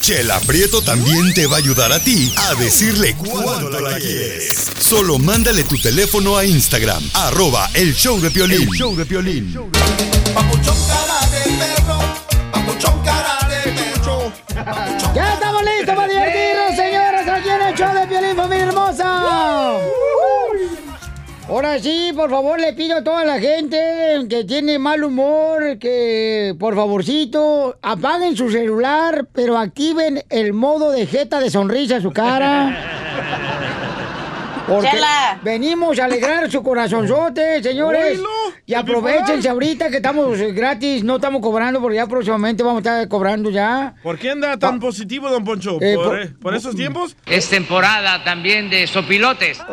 Chela Prieto también te va a ayudar a ti a decirle cuánto la quieres. Solo mándale tu teléfono a Instagram, arroba el show de Piolín. El show de Piolín. ¡Ya Ahora sí, por favor, le pido a toda la gente que tiene mal humor que, por favorcito, apaguen su celular, pero activen el modo de jeta de sonrisa a su cara. Porque Chela. venimos a alegrar su corazonzote, señores. Y aprovechense ahorita que estamos gratis, no estamos cobrando, porque ya próximamente vamos a estar cobrando ya. ¿Por qué anda tan positivo, don Poncho? Eh, ¿Por, por- eh, por esos tiempos? Es temporada también de sopilotes.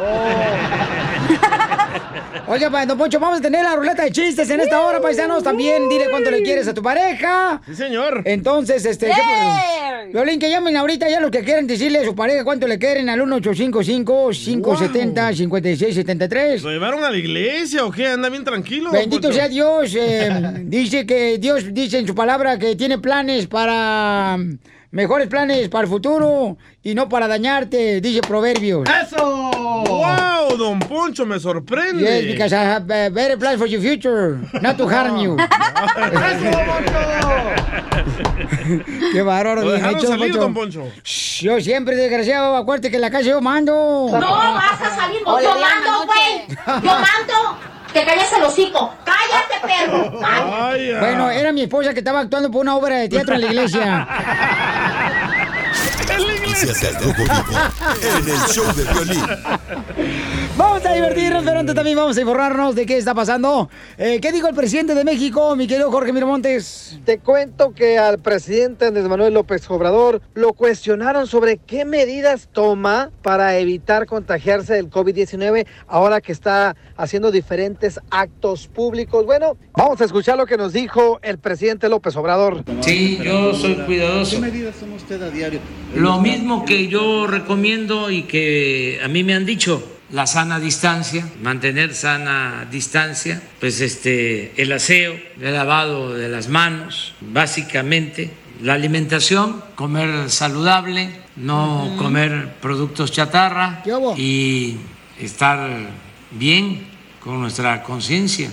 Oiga, pa, don Poncho, vamos a tener la ruleta de chistes en esta hora, paisanos. También dile cuánto le quieres a tu pareja. Sí, señor. Entonces, este... ¡Yay! Violín, que llamen ahorita ya los que quieren decirle a su pareja cuánto le quieren al 1855-570-5673. ¿Lo llevaron a la iglesia o qué? Anda bien tranquilo. Bendito sea Dios. eh, dice que Dios dice en su palabra que tiene planes para... Mejores planes para el futuro y no para dañarte, dice Proverbios. ¡Eso! ¡Wow, don Poncho, me sorprende! Yes, because I have better plans for your future, not to harm you. Qué bárbaro, Lo bien dejaron hecho, salir, Poncho. don Poncho. Shh, Yo siempre, desgraciado, acuérdate que en la calle yo mando. No vas a salir Hola, Yo mando, güey. Yo mando. Que calles el hocico. Cállate, perro. Ay. Bueno, era mi esposa que estaba actuando por una obra de teatro en la iglesia. Noticias del Rojo Vivo en el show de Piolín. Vamos a divertirnos, pero antes también vamos a informarnos de qué está pasando. Eh, ¿Qué dijo el presidente de México, mi querido Jorge Miramontes? Te cuento que al presidente Andrés Manuel López Obrador lo cuestionaron sobre qué medidas toma para evitar contagiarse del COVID-19 ahora que está haciendo diferentes actos públicos. Bueno, vamos a escuchar lo que nos dijo el presidente López Obrador. Sí, yo soy cuidadoso. medidas toma usted a diario? Lo mismo que yo recomiendo y que a mí me han dicho, la sana distancia, mantener sana distancia, pues este, el aseo, el lavado de las manos, básicamente, la alimentación, comer saludable, no comer productos chatarra y estar bien con nuestra conciencia,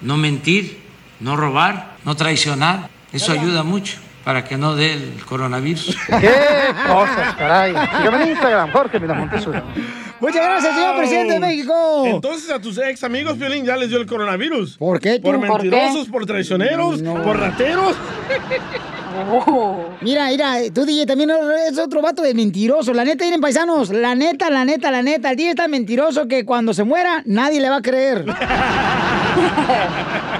no mentir, no robar, no traicionar, eso ayuda mucho para que no dé el coronavirus. ¡Qué cosas, caray! Sígame en Instagram, Jorge Miramontes uno. Muchas gracias, señor presidente de México. Entonces a tus ex amigos, Piolín, ya les dio el coronavirus. ¿Por qué? Por tú? ¿Por mentirosos, por traicioneros, por rateros. Mira, mira, tú DJ también es otro vato de mentiroso. La neta, miren paisanos, la neta, la neta, la neta. El DJ está mentiroso que cuando se muera nadie le va a creer.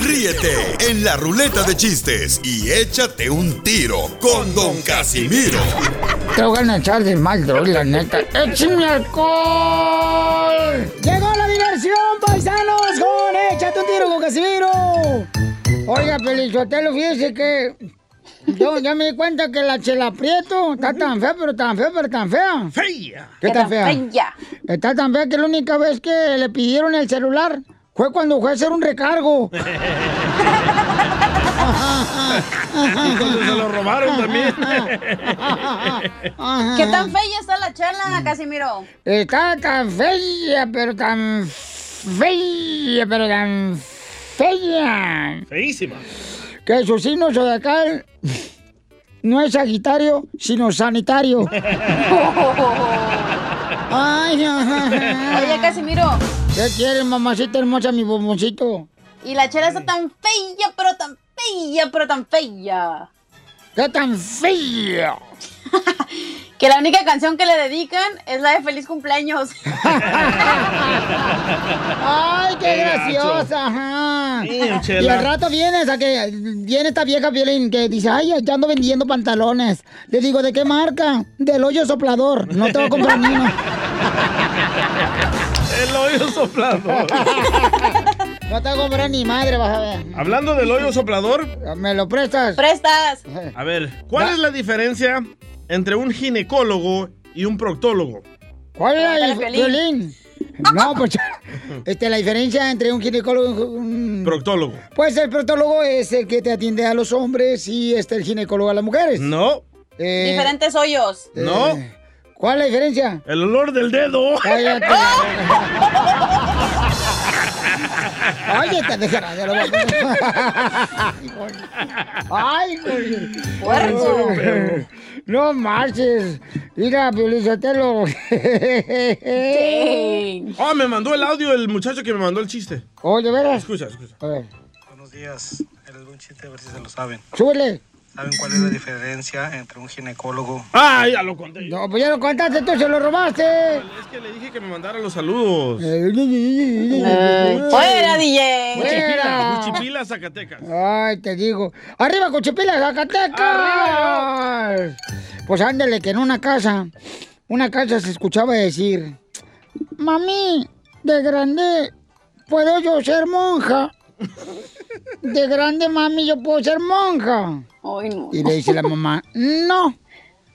Ríete en la ruleta de chistes y échate un tiro con Don Casimiro. Te voy a echar de mal, droga, la neta. ¡Échame alcohol! ¡Llegó la diversión, paisanos! ¡Con Échate un tiro con Casimiro! Oiga, Pelichotelo, fíjese que yo ya me di cuenta que la Chela Prieto está tan fea, pero tan fea, pero tan fea. ¡Fea! ¿Qué tan fea? Fea. Está tan fea que la única vez que le pidieron el celular Fue cuando fue a hacer un recargo. Y cuando se lo robaron también. ¿Qué tan fea está la chela, Casimiro? Está tan fea, pero tan fea, pero tan fea. Feísima. Que su signo zodiacal no es Sagitario, sino sanitario. Ay, Oye, Casimiro. ¿Qué quieres, mamacita hermosa, mi bomboncito? Y la chela está tan fea, pero tan fea, pero tan fea. ¿Qué tan fea? que la única canción que le dedican es la de Feliz Cumpleaños. ¡Ay, qué, Qué graciosa! Ajá. Sí, y al rato vienes a que viene esta vieja Violín que dice, ay, ya ando vendiendo pantalones. Le digo, ¿de qué marca? Del hoyo soplador. No te voy a comprar ni uno. El hoyo soplador. No te comprar ni madre, vas a ver. Hablando del hoyo soplador. ¿Me lo prestas? ¡Prestas! A ver, ¿cuál es la diferencia entre un ginecólogo y un proctólogo? ¿Cuál es la? No, pues este, la diferencia entre un ginecólogo y un... Proctólogo. Pues el proctólogo es el que te atiende a los hombres y este el ginecólogo a las mujeres. No. Eh, Diferentes hoyos. No. ¿Cuál es la diferencia? El olor del dedo. Cállate. Oye, te dejará de lo Ay, güey. Puerco. No marches. Mira, Piolizotelo. Oh, me mandó el audio el muchacho que me mandó el chiste. Oh, ¿de veras? Escucha, escucha. A ver, Buenos días. Eres un chiste, a ver si se lo saben. súbele. ¿Saben cuál es la diferencia entre un ginecólogo? Ah, ya lo conté. No, pues ya lo contaste, tú se lo robaste. Es que le dije que me mandara los saludos. fuera, DJ. Fuera. Cuchipila, Zacatecas. Ay, te digo. ¡Arriba, Cochipila, Zacatecas! Pues ándale, que en una casa, una casa se escuchaba decir, Mami, de grande, ¿puedo yo ser monja? De grande, mami, yo puedo ser monja. Y le dice la mamá, no.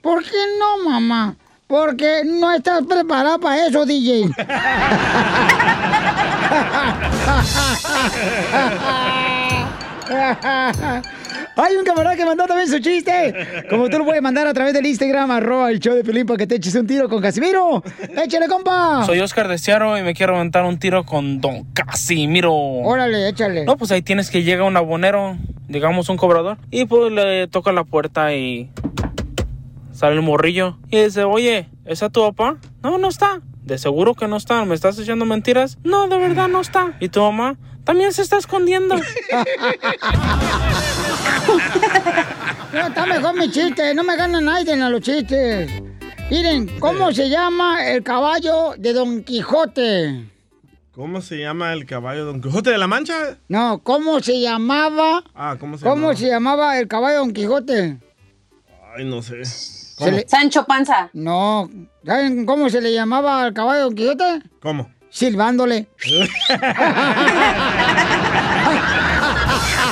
¿Por qué no, mamá? Porque no estás preparada para eso, DJ. Hay un camarada que mandó también su chiste. Como tú lo puedes mandar a través del Instagram, arroba el show de Pelín para que te eches un tiro con Casimiro. ¡Échale, compa! Soy Oscar de Seattle y me quiero aventar un tiro con Don Casimiro. Órale, échale. No, pues ahí tienes que llega un abonero, digamos un cobrador, y pues le toca la puerta y sale el morrillo y dice, oye, ¿esa tu papá? No, no está. De seguro que no está. ¿Me estás echando mentiras? No, de verdad no está. ¿Y tu mamá? También se está escondiendo. No, está mejor mi chiste. No me gana nadie a los chistes. Miren, ¿cómo se llama el caballo de Don Quijote? ¿Cómo se llama el caballo Don Quijote de la Mancha? No, ¿cómo se llamaba? Ah, ¿cómo se ¿Cómo llama? se llamaba el caballo de Don Quijote? Ay, no sé. Le- Sancho Panza. No, ¿saben cómo se le llamaba al caballo de Don Quijote? ¿Cómo? Silbándole.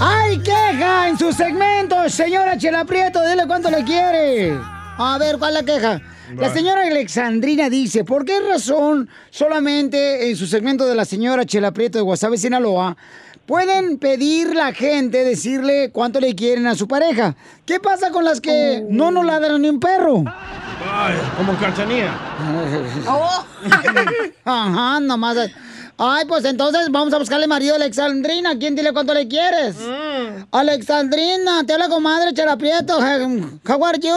¡Ay, queja en su segmento! Señora Chela Prieto, dile cuánto le quiere. A ver, ¿cuál es la queja? La señora Alexandrina dice, ¿por qué razón solamente en su segmento de la señora Chela Prieto de Guasave, Sinaloa, pueden pedir la gente, decirle cuánto le quieren a su pareja? ¿Qué pasa con las que no nos ladran ni un perro? Ay, como cachanía. Ajá, nomás. Ay, pues entonces vamos a buscarle marido a Alexandrina. ¿Quién dile cuánto le quieres? Alexandrina, te habla comadre Chela Prieto. How are you?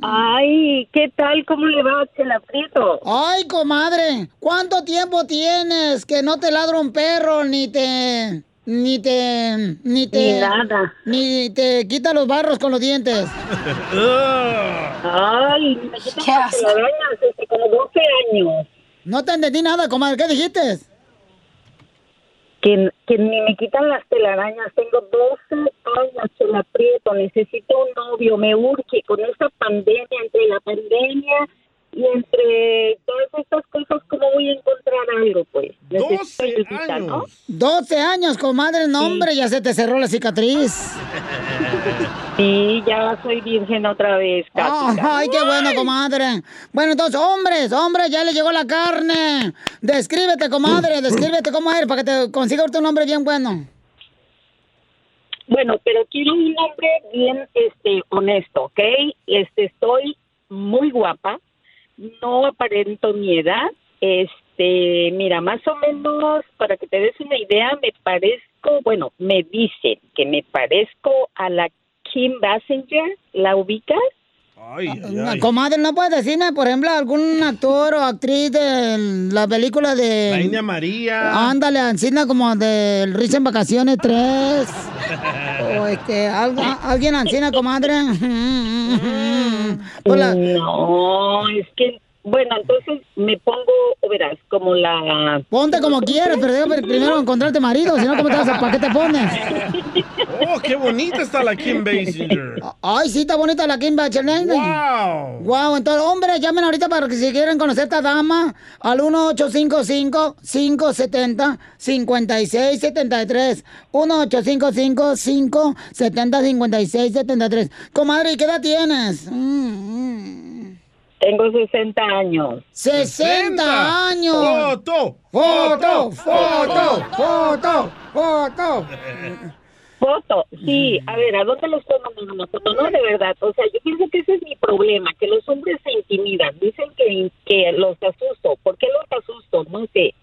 Ay, ¿qué tal? ¿Cómo le va, Chela Prieto? Ay, comadre, ¿cuánto tiempo tienes que no te ladra un perro ni te ni te ni te Ni nada. ni te quita los barros con los dientes? Ay, me quitan las telarañas desde como 12 años. No te entendí nada, comadre. ¿Qué dijiste? Que, que ni me quitan las telarañas. Tengo 12 años que la aprieto. Necesito un novio. Me urge con esta pandemia, entre la pandemia y entre todas estas cosas, ¿cómo voy a encontrar algo, pues? Necesito ayudita, ¿no? 12 años, comadre, no, hombre, ya se te cerró la cicatriz. Sí, ya soy virgen otra vez, casi. Ay, qué bueno, comadre. Bueno, entonces, hombres, hombres, ya le llegó la carne. Descríbete, comadre, descríbete cómo eres para que te consiga ahorita un hombre bien bueno. Bueno, pero quiero un hombre bien este honesto, ¿ok? Este estoy muy guapa, no aparento mi edad. Este, mira, más o menos para que te des una idea, me parezco, bueno, me dicen que me parezco a la Kim Basinger, ¿la ubicas? No, Comadre, ¿no puedes decirme, por ejemplo, algún actor o actriz de la película de... La India María. Ándale, Ancina como del Risa en Vacaciones 3. o este, algo- alguien Ancina, comadre. No, es que, bueno, entonces me pongo, o verás, como la... Ponte como quieras, pero debe primero encontrarte marido, si no, ¿cómo te vas a, ¿para qué te pones? Oh, qué bonita está la Kim Basinger. Ay, sí, está bonita la Kim Bachelier. Wow. Wow, entonces, hombres, llamen ahorita para que si quieren conocer a esta dama al 1855-570-5673. 1855-570-5673. Comadre, ¿y qué edad tienes? Mm, Tengo 60 años. 60 años. Foto. Foto, foto, foto, foto. Foto, sí, a ver, ¿a dónde los estoy mandando una foto? No, de verdad, o sea, yo pienso que ese es mi problema, que los hombres se intimidan, dicen que, que los asusto, ¿por qué los asusto? No sé,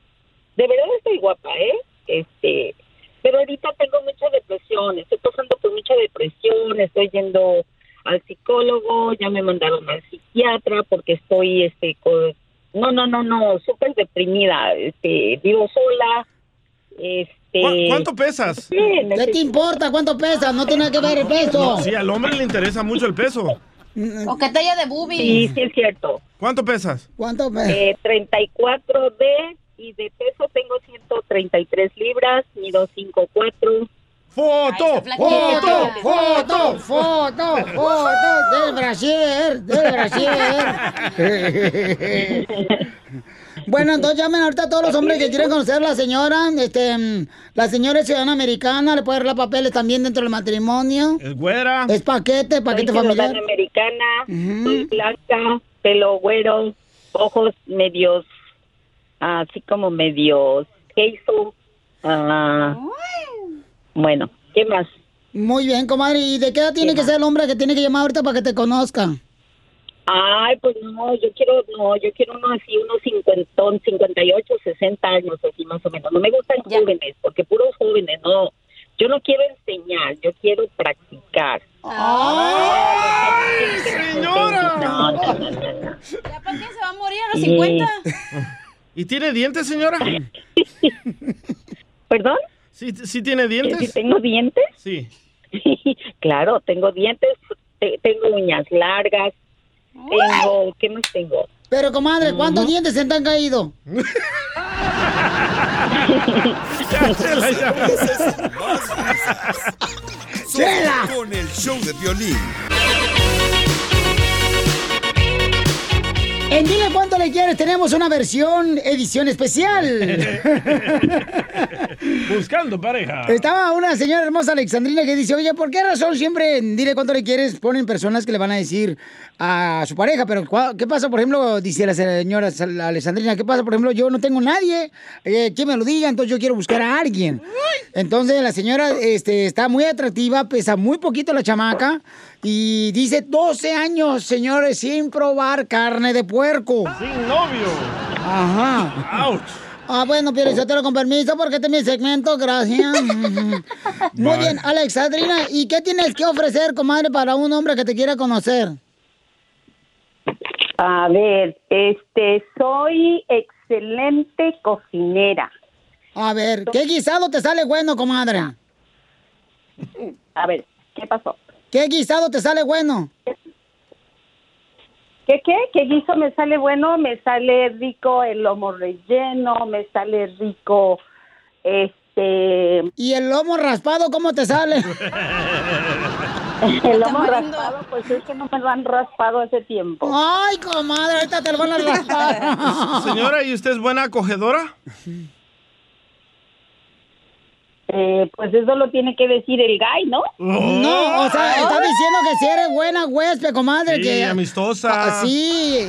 de verdad estoy guapa, ¿eh? Este, pero ahorita tengo mucha depresión, estoy pasando por mucha depresión, estoy yendo al psicólogo, ya me mandaron al psiquiatra porque estoy, este, con, no, no, no, no, súper deprimida, este, vivo sola, este... ¿Cu- ¿Cuánto pesas? ¿Qué te importa cuánto pesas? No tiene que ver el peso. No, sí, al hombre le interesa mucho el peso. O que talla de boobies. Sí, sí es cierto. ¿Cuánto pesas? ¿Cuánto pesas? Eh, 34 de y de peso tengo 133 libras, mido 5'4". ¡Foto! ¡Foto! ¡Foto! ¡Foto! ¡Foto! ¡Del brasier! ¡Del brasier! Bueno, entonces llamen ahorita a todos los hombres que quieren conocer a la señora. Este, la señora es ciudadana americana, le puede arreglar papeles también dentro del matrimonio. Es güera. Es paquete, paquete Soy familiar. ciudadana americana, blanca, pelo güero, ojos medios, así como medios hazel. ah, bueno, ¿qué más? Muy bien, comadre. ¿Y de qué edad tiene que ser el hombre que tiene que llamar ahorita para que te conozca? Ay, pues no, yo quiero, no, yo quiero uno así, unos 50, 58, 60 años, así más o menos. No me gustan jóvenes, porque puros jóvenes, no. Yo no quiero enseñar, yo quiero practicar. ¡Ay, señora! No, no, no, no, no. ¿Ya para qué se va a morir a los Sí. 50? ¿Y tiene dientes, señora? ¿Perdón? ¿Sí, sí tiene dientes? ¿Sí tengo dientes? Sí. claro, tengo dientes, te- tengo uñas largas, tengo, ¿qué más tengo? Pero, comadre, ¿cuántos dientes se te han caído? ¡Chela! Con el show de violín. En Cuánto Le Quieres tenemos una versión edición especial. Buscando pareja. Estaba una señora hermosa Alexandrina que dice, oye, ¿por qué razón siempre en Dile Cuánto Le Quieres ponen personas que le van a decir a su pareja? Pero ¿cuá- ¿qué pasa, por ejemplo, dice la señora Alexandrina, ¿qué pasa, por ejemplo, yo no tengo nadie eh, que me lo diga, entonces yo quiero buscar a alguien? Entonces la señora este, está muy atractiva, pesa muy poquito la chamaca y dice 12 años, señores, sin probar carne de puerco. Sin novio. Ajá. Ouch. Ah, bueno, pero yo te lo con permiso porque este es mi segmento, gracias. Muy bien, Alexandrina, ¿y qué tienes que ofrecer, comadre, para un hombre que te quiera conocer? A ver, este, soy excelente cocinera. A ver, ¿qué guisado te sale bueno, comadre? A ver, ¿qué pasó? ¿Qué guisado te sale bueno? ¿Qué qué? ¿Qué guiso me sale bueno? Me sale rico el lomo relleno, me sale rico Este. ¿Y el lomo raspado cómo te sale? El lomo raspado, pues es que no me lo han raspado hace tiempo. Ay, comadre, ahorita te lo van a raspar. Señora, ¿y usted es buena acogedora? Eh, pues eso lo tiene que decir el guy, ¿no? No, o sea, está diciendo que si eres buena huésped, comadre. Sí, que... amistosa. Ah, sí.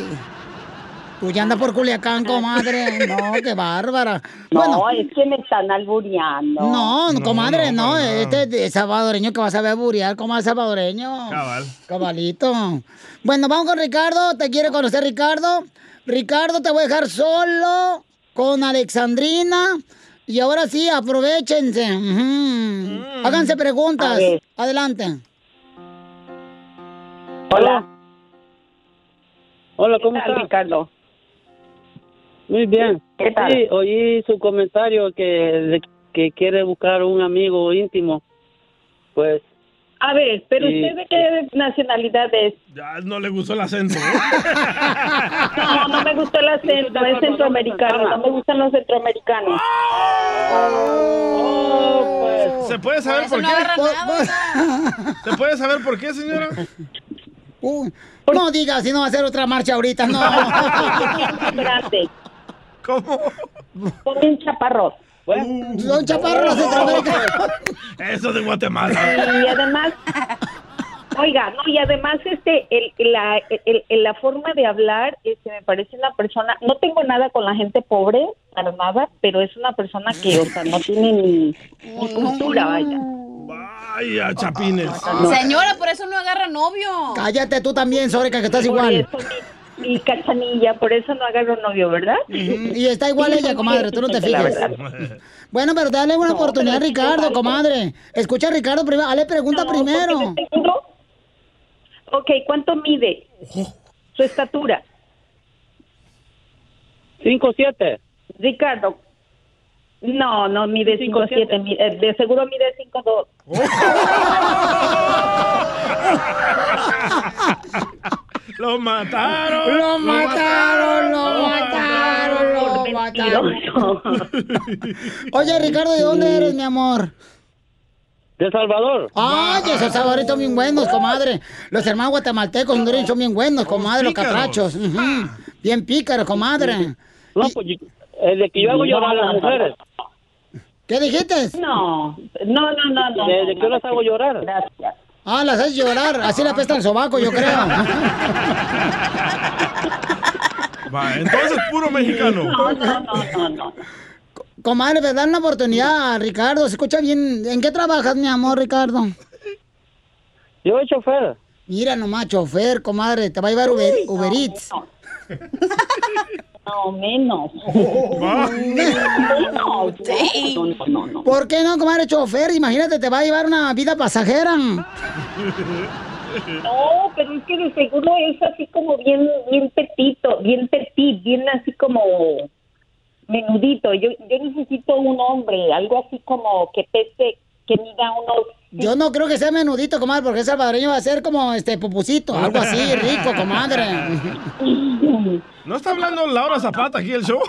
Tú ya andas por Culiacán, comadre. No, qué bárbara. No, Bueno, es que me están albureando. no, comadre, no. Este es salvadoreño que vas a ver buriar, como es salvadoreño. Cabal. Cabalito. Bueno, vamos con Ricardo. ¿Te quiere conocer, Ricardo? Ricardo, te voy a dejar solo con Alexandrina. Y ahora sí, aprovechense. Ujú. Háganse preguntas. Adelante. Hola. Hola, ¿cómo ¿Qué tal, está? Ricardo? Muy bien. ¿Qué tal? Sí, oí su comentario que, que quiere buscar un amigo íntimo. Pues, A ver, pero usted de qué nacionalidad es? Ya no le gustó el acento. ¿eh? No, no me gustó el acento, es centroamericano, no me gustan los centroamericanos. ¿Se puede saber por, no qué? agarra ¿Se puede saber por qué, señora? No digas si no va a hacer otra marcha ahorita, no. ¿Cómo? Ponme un chaparro. Son chaparros los centroamericanos. Eso de Guatemala. Y además, oiga, no, y además este, el, la, el- el- la forma de hablar, este, me parece una persona, no tengo nada con la gente pobre, para nada, pero es una persona que, o sea, no tiene ni, ni cultura, vaya. Vaya, chapines. Señora, por eso no agarra novio. Cállate tú también, Sórica, que estás Por igual. eso mi, mi cachanilla, por eso no agarro novio, ¿verdad? Y está igual ella, comadre, tú no te verdad. Bueno, pero dale una oportunidad a Ricardo, comadre. Escucha a Ricardo primero, dale pregunta No, primero. Ok, ¿cuánto mide? Su estatura. 5'7". Ricardo. No, no mide 5'7", mi- eh, de seguro mide 5'2". ¡Lo mataron! Lo mataron, lo mataron, lo mataron. Oye, Ricardo, ¿de dónde eres, mi amor? De Salvador. Ay, esos sabores son bien buenos, comadre. Los hermanos guatemaltecos hondureños son bien buenos, comadre, los catrachos. Ujú. Bien pícaros, comadre. No, pues, yo- el de que yo hago llorar a las mujeres. ¿Qué dijiste? No, no, no, no, no. Desde que yo las hago llorar. Gracias. Ah, las haces llorar. Así le apesta el sobaco, yo creo. Va, entonces puro mexicano. No, no, no, no, no. Comadre, pues dale una oportunidad a Ricardo. Se escucha bien. ¿En qué trabajas, mi amor, Ricardo? Yo soy chofer. Mira nomás, chofer, comadre. Te va a llevar Uber, Uber Eats. No, menos. Va. Menos. No, no, no, no. ¿Por qué no, comadre, chofer? Imagínate, te va a llevar una vida pasajera. No, pero es que de seguro es así como bien, bien petito, bien petit, bien así como menudito. Yo, yo necesito un hombre, algo así como que pese, que mida unos... Yo no creo que sea menudito, comadre, porque el salvadoreño va a ser como este pupusito, algo así, rico, comadre. ¿No está hablando Laura Zapata aquí el show?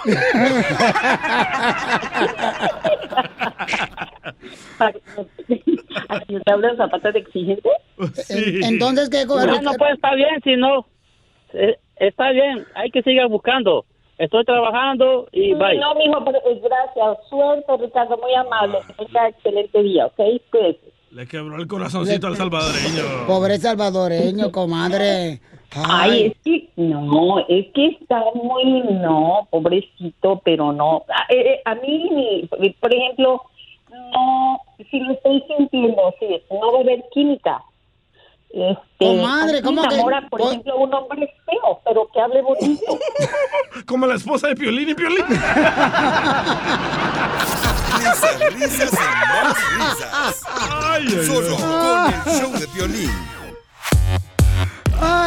¿Así te hablan zapatos de exigente? Sí. Entonces, ¿qué, comadre? Bueno, pues está bien, si no. eh, Está bien, hay que seguir buscando. Estoy trabajando y bye. No, mijo, pero eh, gracias. Suerte, Ricardo, muy amable. Que tenga excelente día, ¿ok? Cuídese. Le quebró el corazoncito al salvadoreño. Pobre salvadoreño, comadre. Ay, es que no, es que está muy, no, pobrecito, pero no. A, eh, eh, a mí, por ejemplo, no, si lo estoy sintiendo, sí, no va a haber química. Este, Comadre, ¿cómo que- enamora, por o- ejemplo, un hombre feo, pero que hable bonito. Como la esposa de Piolín y Piolín. Risas, risas y más risas. Ay, ay, Solo ay. con el show de violín.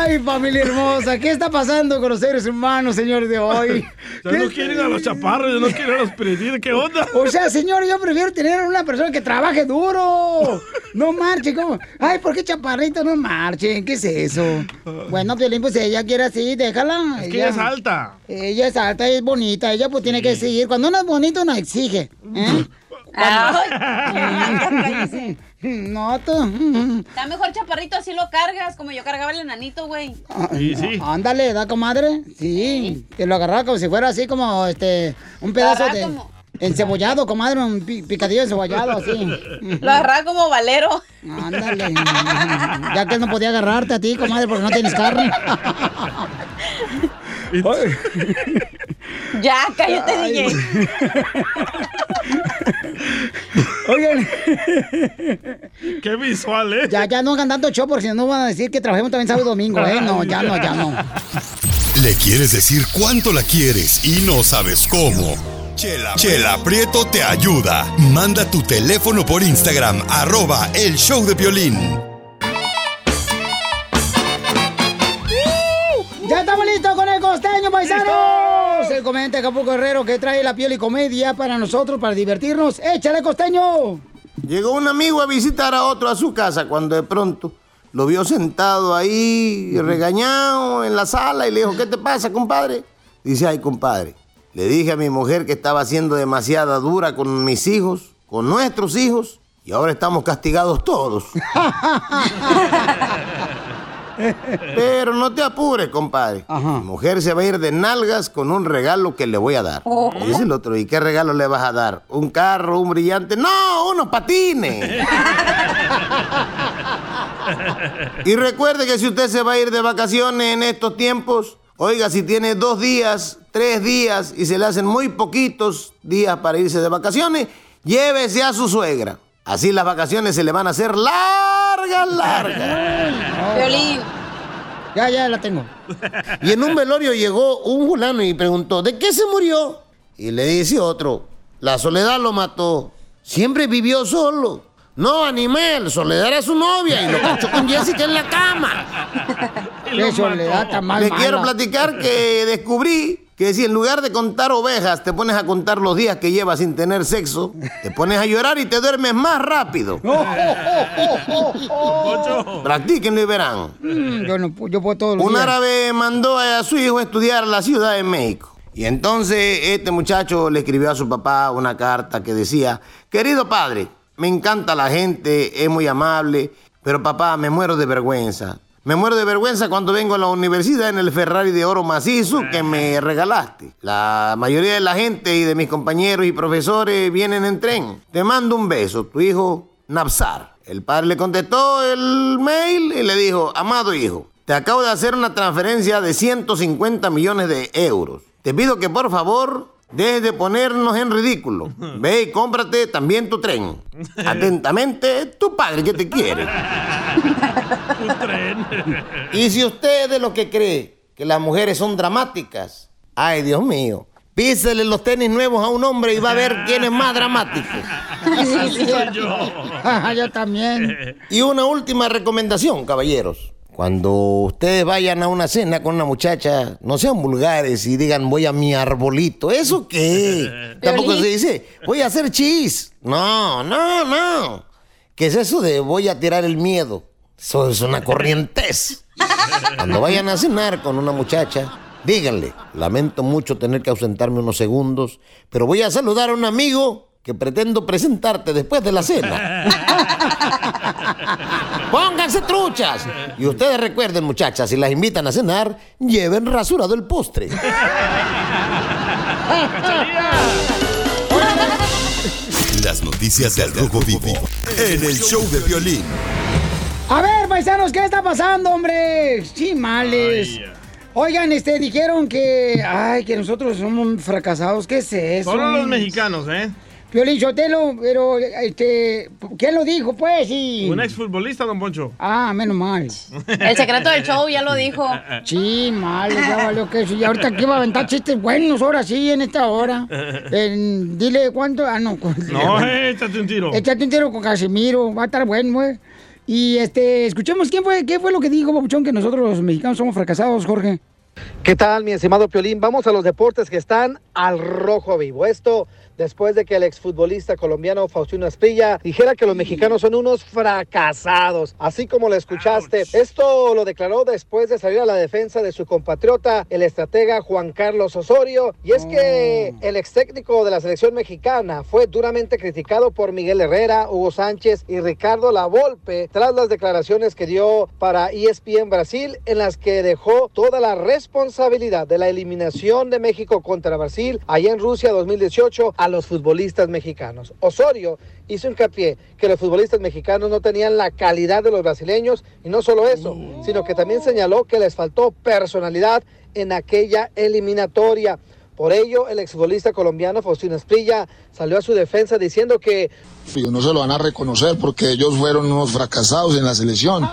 Ay, familia hermosa, ¿qué está pasando con los seres humanos, señor de hoy? Ya no quieren a los chaparros, ya no quieren a los perdidos. ¿Qué onda? O sea, señor, yo prefiero tener una persona que trabaje duro. No marche, ¿cómo? Ay, ¿por qué chaparrito no marche? ¿Qué es eso? Bueno, Piolín, pues ella quiere así, déjala. Es que ella es alta. Ella es alta, es bonita, ella pues tiene que seguir. Cuando uno es bonito, uno exige. ¿eh? Ay, No, tú. Está mejor chaparrito, así lo cargas, como yo cargaba el enanito, güey. Ándale, da comadre. Sí, te lo agarraba como si fuera así como este un pedazo de como- encebollado, comadre, un pi- picadillo encebollado así. Lo agarraba como valero. Ándale. Ya que él no podía agarrarte a ti, comadre, porque no tienes carne. Ya, cállate, Ay. DJ. Oigan. Qué visual, ¿eh? Ya, ya no hagan tanto show porque si no no van a decir que trabajemos también sábado y domingo, ¿eh? No, ya no, ya no. Le quieres decir cuánto la quieres y no sabes cómo. Chela, Chela Prieto te ayuda. Manda tu teléfono por Instagram, arroba el show de violín. Comediante Acapulco Guerrero que trae la piel y comedia para nosotros, para divertirnos. ¡Échale, costeño! Llegó un amigo a visitar a otro a su casa cuando de pronto lo vio sentado ahí, regañado en la sala y le dijo, ¿qué te pasa, compadre? Dice, ay, compadre, le dije a mi mujer que estaba siendo demasiada dura con mis hijos, con nuestros hijos, y ahora estamos castigados todos. Pero no te apures, compadre. Mi mujer se va a ir de nalgas con un regalo que le voy a dar. Dice el otro, ¿y qué regalo le vas a dar? ¿Un carro, un brillante? No, unos patines. Y recuerde que si usted se va a ir de vacaciones en estos tiempos, oiga, si tiene dos días, tres días y se le hacen muy poquitos días para irse de vacaciones, llévese a su suegra. Así las vacaciones se le van a hacer largas, largas. Violín. Ya, ya la tengo. Y en un velorio llegó un fulano y preguntó, ¿de qué se murió? Y le dice otro, la soledad lo mató. Siempre vivió solo. No, animal, Soledad era su novia y lo cachó con Jessica en la cama. Qué soledad tan mal Le mala. quiero platicar que descubrí que si en lugar de contar ovejas te pones a contar los días que llevas sin tener sexo, te pones a llorar y te duermes más rápido. Practíquenlo y verán. Mm, Yo, no, yo puedo todos los Un días. árabe mandó a su hijo a estudiar a la Ciudad de México. Y entonces este muchacho le escribió a su papá una carta que decía, querido padre, me encanta la gente, es muy amable, pero papá, me muero de vergüenza. Me muero de vergüenza cuando vengo a la universidad en el Ferrari de oro macizo que me regalaste. La mayoría de la gente y de mis compañeros y profesores vienen en tren. Te mando un beso, tu hijo Napsar. El padre le contestó el mail y le dijo, amado hijo, te acabo de hacer una transferencia de 150 millones de euros. Te pido que por favor dejes de ponernos en ridículo. Ve y cómprate también tu tren. Atentamente, tu padre que te quiere. Y si usted es de lo que cree que las mujeres son dramáticas, ay Dios mío, písele los tenis nuevos a un hombre y va a ver quién es más dramático. Sí, soy yo. yo también. Y una última recomendación, caballeros. Cuando ustedes vayan a una cena con una muchacha, no sean vulgares y digan voy a mi arbolito. ¿Eso qué? Tampoco se dice voy a hacer chis. No, no, no. ¿Qué es eso de voy a tirar el miedo? Eso es una corrientez. Cuando vayan a cenar con una muchacha, díganle, lamento mucho tener que ausentarme unos segundos, pero voy a saludar a un amigo que pretendo presentarte después de la cena. Pónganse truchas. Y ustedes recuerden, muchachas, si las invitan a cenar, lleven rasurado el postre. Las noticias del Rojo Vivo en el show de violín. A ver, paisanos, ¿qué está pasando, hombre? Chimales. Oigan, este, dijeron que, ay, que nosotros somos fracasados. ¿Qué es eso? Solo los mexicanos, ¿eh? Piolín Sotelo, pero, este, ¿quién lo dijo, pues? Sí. Un exfutbolista, don Poncho. Ah, menos mal. El secreto del show ya lo dijo. Sí, mal, ya valió que eso. Y ahorita aquí va a aventar chistes buenos, ahora sí, en esta hora. En- dile cuánto. Ah, no. No, eh, échate un tiro. Échate un tiro con Casimiro, va a estar bueno, güey. Y este, escuchemos quién fue, qué fue lo que dijo Papuchón, que nosotros los mexicanos somos fracasados, Jorge. ¿Qué tal, mi estimado Piolín? Vamos a los deportes que están al rojo vivo. Esto después de que el exfutbolista colombiano Faustino Asprilla dijera que los mexicanos son unos fracasados, así como lo escuchaste. Esto lo declaró después de salir a la defensa de su compatriota, el estratega Juan Carlos Osorio, y es que el ex técnico de la selección mexicana fue duramente criticado por Miguel Herrera, Hugo Sánchez y Ricardo Lavolpe tras las declaraciones que dio para ESPN Brasil en las que dejó toda la responsabilidad de la eliminación de México contra Brasil allá en Rusia 2018 a los futbolistas mexicanos. Osorio hizo hincapié que los futbolistas mexicanos no tenían la calidad de los brasileños y no solo eso, sino que también señaló que les faltó personalidad en aquella eliminatoria. Por ello, el exfutbolista colombiano Faustino Esprilla salió a su defensa diciendo que no se lo van a reconocer porque ellos fueron unos fracasados en la selección.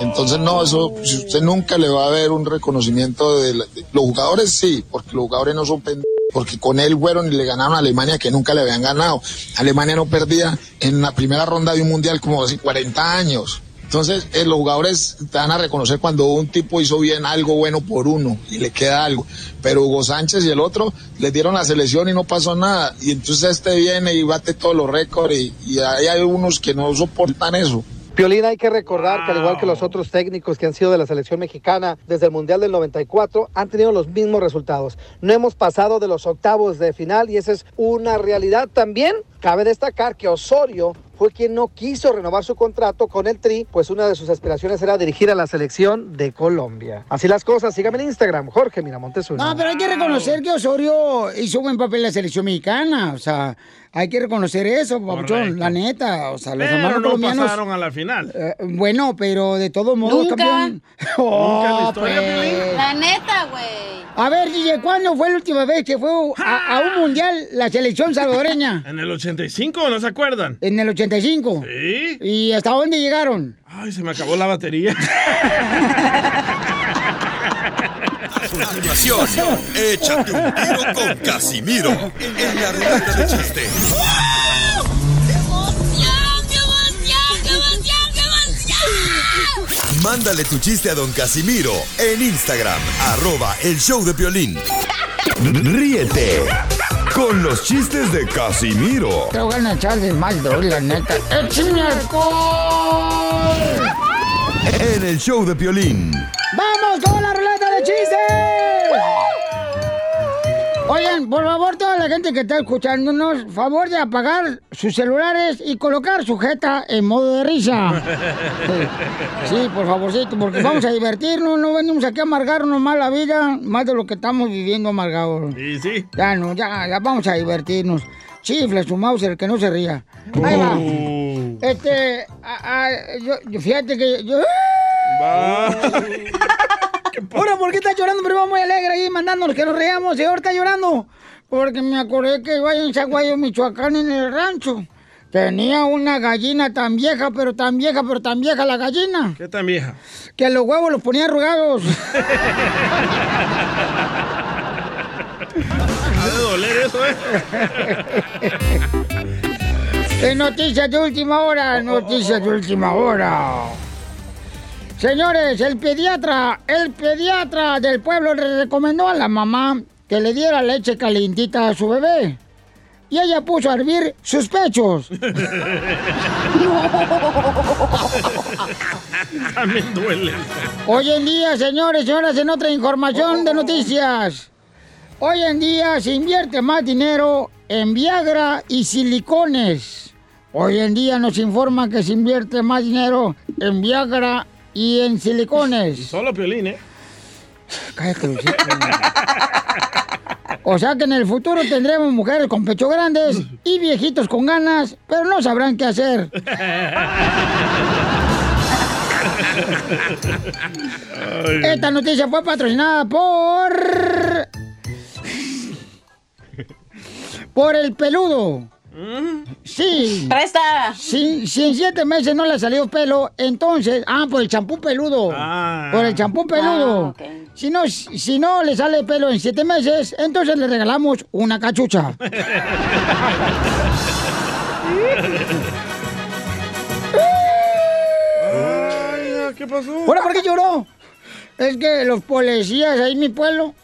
Entonces, no, eso, si usted nunca le va a ver un reconocimiento de, la- de- los jugadores, sí, porque los jugadores no son pendejos, porque con él fueron y le ganaron a Alemania que nunca le habían ganado. Alemania no perdía en la primera ronda de un mundial como hace 40 años. Entonces, eh, los jugadores te van a reconocer cuando un tipo hizo bien algo bueno por uno y le queda algo. Pero Hugo Sánchez y el otro les dieron la selección y no pasó nada. Y entonces este viene y bate todos los récords y, y ahí hay unos que no soportan eso. Piolín, hay que recordar que al igual que los otros técnicos que han sido de la selección mexicana desde el Mundial del 94, han tenido los mismos resultados. No hemos pasado de los octavos de final y esa es una realidad también. Cabe destacar que Osorio fue quien no quiso renovar su contrato con el Tri, pues una de sus aspiraciones era dirigir a la selección de Colombia. Así las cosas, sígame en Instagram, Jorge Miramontes uno. No, pero hay que reconocer que Osorio hizo buen papel en la selección mexicana. O sea, hay que reconocer eso, papuchón, la neta. O sea, los Pero hermanos no colombianos. pasaron a la final. eh, bueno, pero de todos modos, Nunca. campeón. Nunca en la Oh, historia, pues. La neta, güey. A ver, DJ, ¿cuándo fue la última vez que fue a, a un mundial la selección salvadoreña? En el 85, ¿no se acuerdan? En el 85. Sí. ¿Y hasta dónde llegaron? Ay, se me acabó la batería. A continuación, échate un tiro con Casimiro en la ruleta de chiste. Mándale tu chiste a don Casimiro en Instagram, arroba el show de violín. Ríete con los chistes de Casimiro Te voy a echar de mal, doy, la neta. ¡Échame alcohol! en el show de violín. ¡Vamos con la chistes! Oigan, por favor, toda la gente que está escuchándonos, favor de apagar sus celulares y colocar su jeta en modo de risa. Sí, por favorcito, porque vamos a divertirnos, no venimos aquí a amargarnos más la vida, más de lo que estamos viviendo amargados. Sí, sí. Ya no, ya, ya vamos a divertirnos. Chifle su Mauser, que no se ría. Ahí va. Uh. Este, a- a- yo, yo- fíjate que yo... Ahora, ¿por qué está llorando? Pero vamos muy alegre ahí mandándonos que nos reamos y ahora está llorando. Porque me acordé que iba en Zaguayo, Michoacán, en el rancho. Tenía una gallina tan vieja, pero tan vieja, pero tan vieja la gallina. ¿Qué tan vieja? Que los huevos los ponía arrugados. Ha de doler eso, ¿eh? Noticias de última hora, noticias de última hora. Señores, el pediatra, el pediatra del pueblo le recomendó a la mamá que le diera leche calientita a su bebé. Y ella puso a hervir sus pechos. También duele. Hoy en día, señores y señoras, en otra información de noticias. Hoy en día se invierte más dinero en Viagra y silicones. Hoy en día nos informan que se invierte más dinero en Viagra y en silicones. Solo piolín, ¿eh? Cállate. O sea que en el futuro tendremos mujeres con pecho grandes y viejitos con ganas, pero no sabrán qué hacer. Esta noticia fue patrocinada por. Por el peludo. Sí. ¡Presta! Si, si en siete meses no le salió pelo, entonces. Ah, por el champú peludo. Ah. Por el champú peludo. Ah, si, no, si no le sale pelo en siete meses, entonces le regalamos una cachucha. Ay, ¿qué pasó? ¿Ahora por qué lloró? Es que los policías ahí en mi pueblo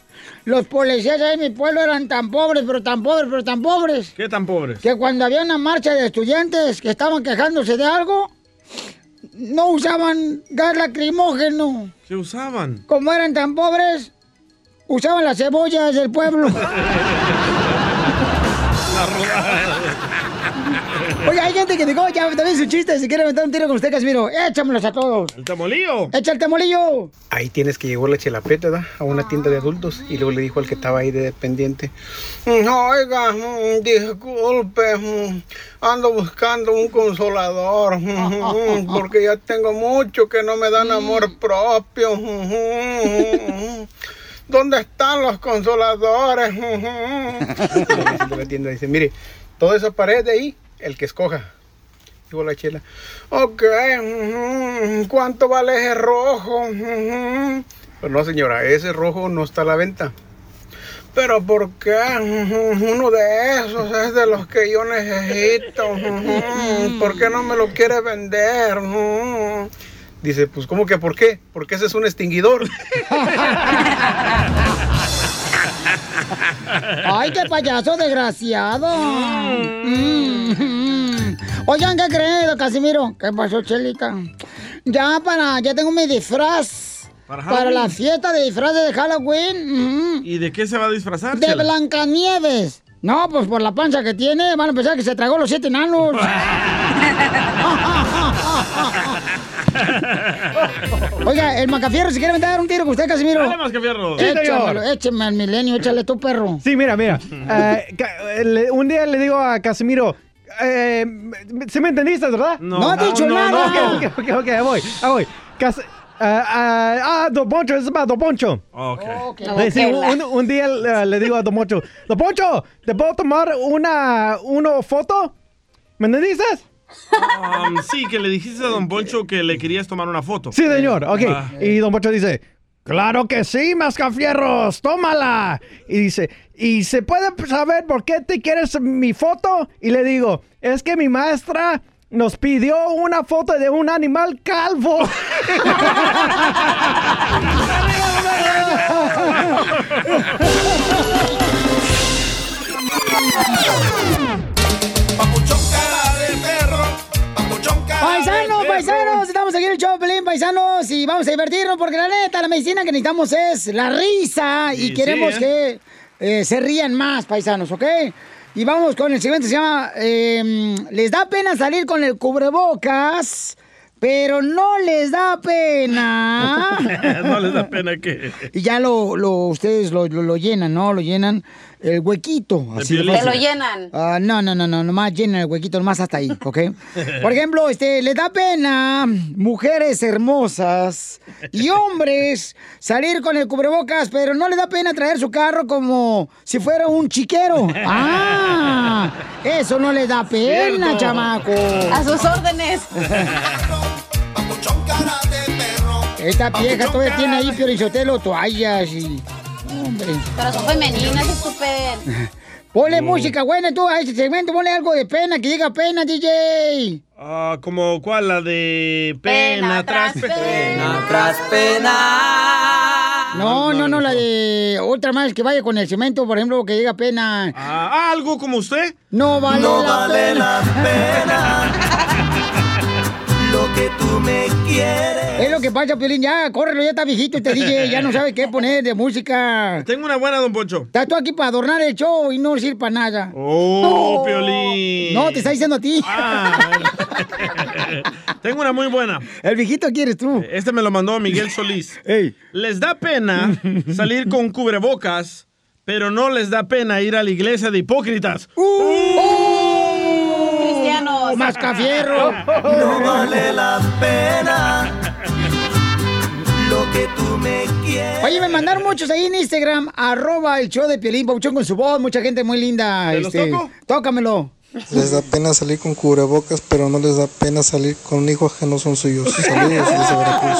Los policías ahí en mi pueblo eran tan pobres, pero tan pobres, pero tan pobres. ¿Qué tan pobres? Que cuando había una marcha de estudiantes que estaban quejándose de algo, no usaban gas lacrimógeno. ¿Qué usaban? Como eran tan pobres, usaban las cebollas del pueblo. La. Oye, hay gente que dijo, ya también su chiste, si quiere meter un tiro con usted, Casimiro, échamelos a todos. El tamolillo. Echa el temolillo. Ahí tienes que llegó la chelapreta, ¿verdad? A una tienda de adultos y luego le dijo al que estaba ahí de dependiente, "Mm, oiga, mm, disculpe, mm, ando buscando un consolador, porque ya tengo mucho que no me dan amor propio. ¿Dónde están los consoladores? La tienda dice, mire, toda esa pared de ahí, el que escoja. Digo la chela. Ok, ¿cuánto vale ese rojo? Pues no, señora, ese rojo no está a la venta. Pero ¿por qué? Uno de esos es de los que yo necesito. ¿Por qué no me lo quiere vender? Dice, pues ¿cómo que por qué? Porque ese es un extinguidor. Ay, qué payaso desgraciado. Mm. Oigan, ¿qué creen, don Casimiro? ¿Qué pasó, Chelita? Ya para, ya tengo mi disfraz. ¿Para la fiesta de disfraces de Halloween. ¿Y de qué se va a disfrazar? De Chela? Blancanieves. No, pues por la panza que tiene, van a pensar que se tragó los siete enanos. Oiga, el Macafierro, si quiere dar un tiro con usted, Casimiro. Dale. Sí. Échamelo, écheme al milenio, échale tu perro. Sí, mira, mira. Le- un día le digo a Casimiro, eh, ¿sí me entendiste, verdad? No. No ha dicho nada. Ok, ok, ok, ok, ahí voy, ahí voy. Cas- ah, ah, ah, Don Poncho, es para Don Poncho. Ok. Eh, sí, un, un día eh, le digo a Don Poncho, Don Poncho, ¿te puedo tomar una, una foto? ¿Me entendiste? Um, sí, que le dijiste a Don Poncho que le querías tomar una foto. Sí, señor, ok. Ah. Y Don Poncho dice, claro que sí, Mascafierros, tómala. Y dice, ¿y se puede saber por qué te quieres mi foto? Y le digo, es que mi maestra nos pidió una foto de un animal calvo. Paisanos, paisanos, estamos aquí en el show, Pelín, paisanos, y vamos a divertirnos porque la neta, la medicina que necesitamos es la risa y queremos sí, que eh, se rían más, paisanos, ¿ok? Y vamos con el siguiente, se llama eh, Les da pena salir con el cubrebocas, pero no les da pena. no les da pena que... y ya lo, lo ustedes lo, lo- lo llenan, ¿no? Lo llenan el huequito. Así de Te lo llenan. Ah, no, no, no, no, nomás llenan el huequito, nomás hasta ahí, ¿ok? Por ejemplo, este, le da pena mujeres hermosas y hombres salir con el cubrebocas, pero no le da pena traer su carro como si fuera un chiquero. ¡Ah! Eso no le da pena, Cierto. chamaco. A sus órdenes. Esta vieja todavía tiene ahí, Piorizotelo, toallas y... Hombre. Pero son femeninas, estúpido. Ponle música buena tú a este segmento, ponle algo de pena, que diga pena, DJ. Ah, como cuál, la de pena, tras pena. tras pena. No, no, no, la de otra más que vaya con el cemento, por ejemplo, que diga pena. Ah, algo como usted. No vale No la vale pena. la tú me quieres. Es lo que pasa, Piolín, ya, córrelo, ya está viejito este DJ, ya no sabe qué poner de música. Tengo una buena, don Poncho. Estás tú aquí para adornar el show y no sirve para nada. Oh, Piolín. No, te está diciendo a ti. Tengo una muy buena. El viejito quieres tú. Este me lo mandó Miguel Solís. Les da pena salir con cubrebocas, pero no les da pena ir a la iglesia de hipócritas. Cristianos. Mascafierro. No vale la pena. Lo que tú me quieres. Oye, me mandaron muchos ahí en Instagram, arroba el show de Piolín, Pauchón con su voz, mucha gente muy linda. ¿Te los este, toco? Tócamelo. Les da pena salir con cubrebocas, pero no les da pena salir con hijos que no son suyos. Saludos desde Veracruz.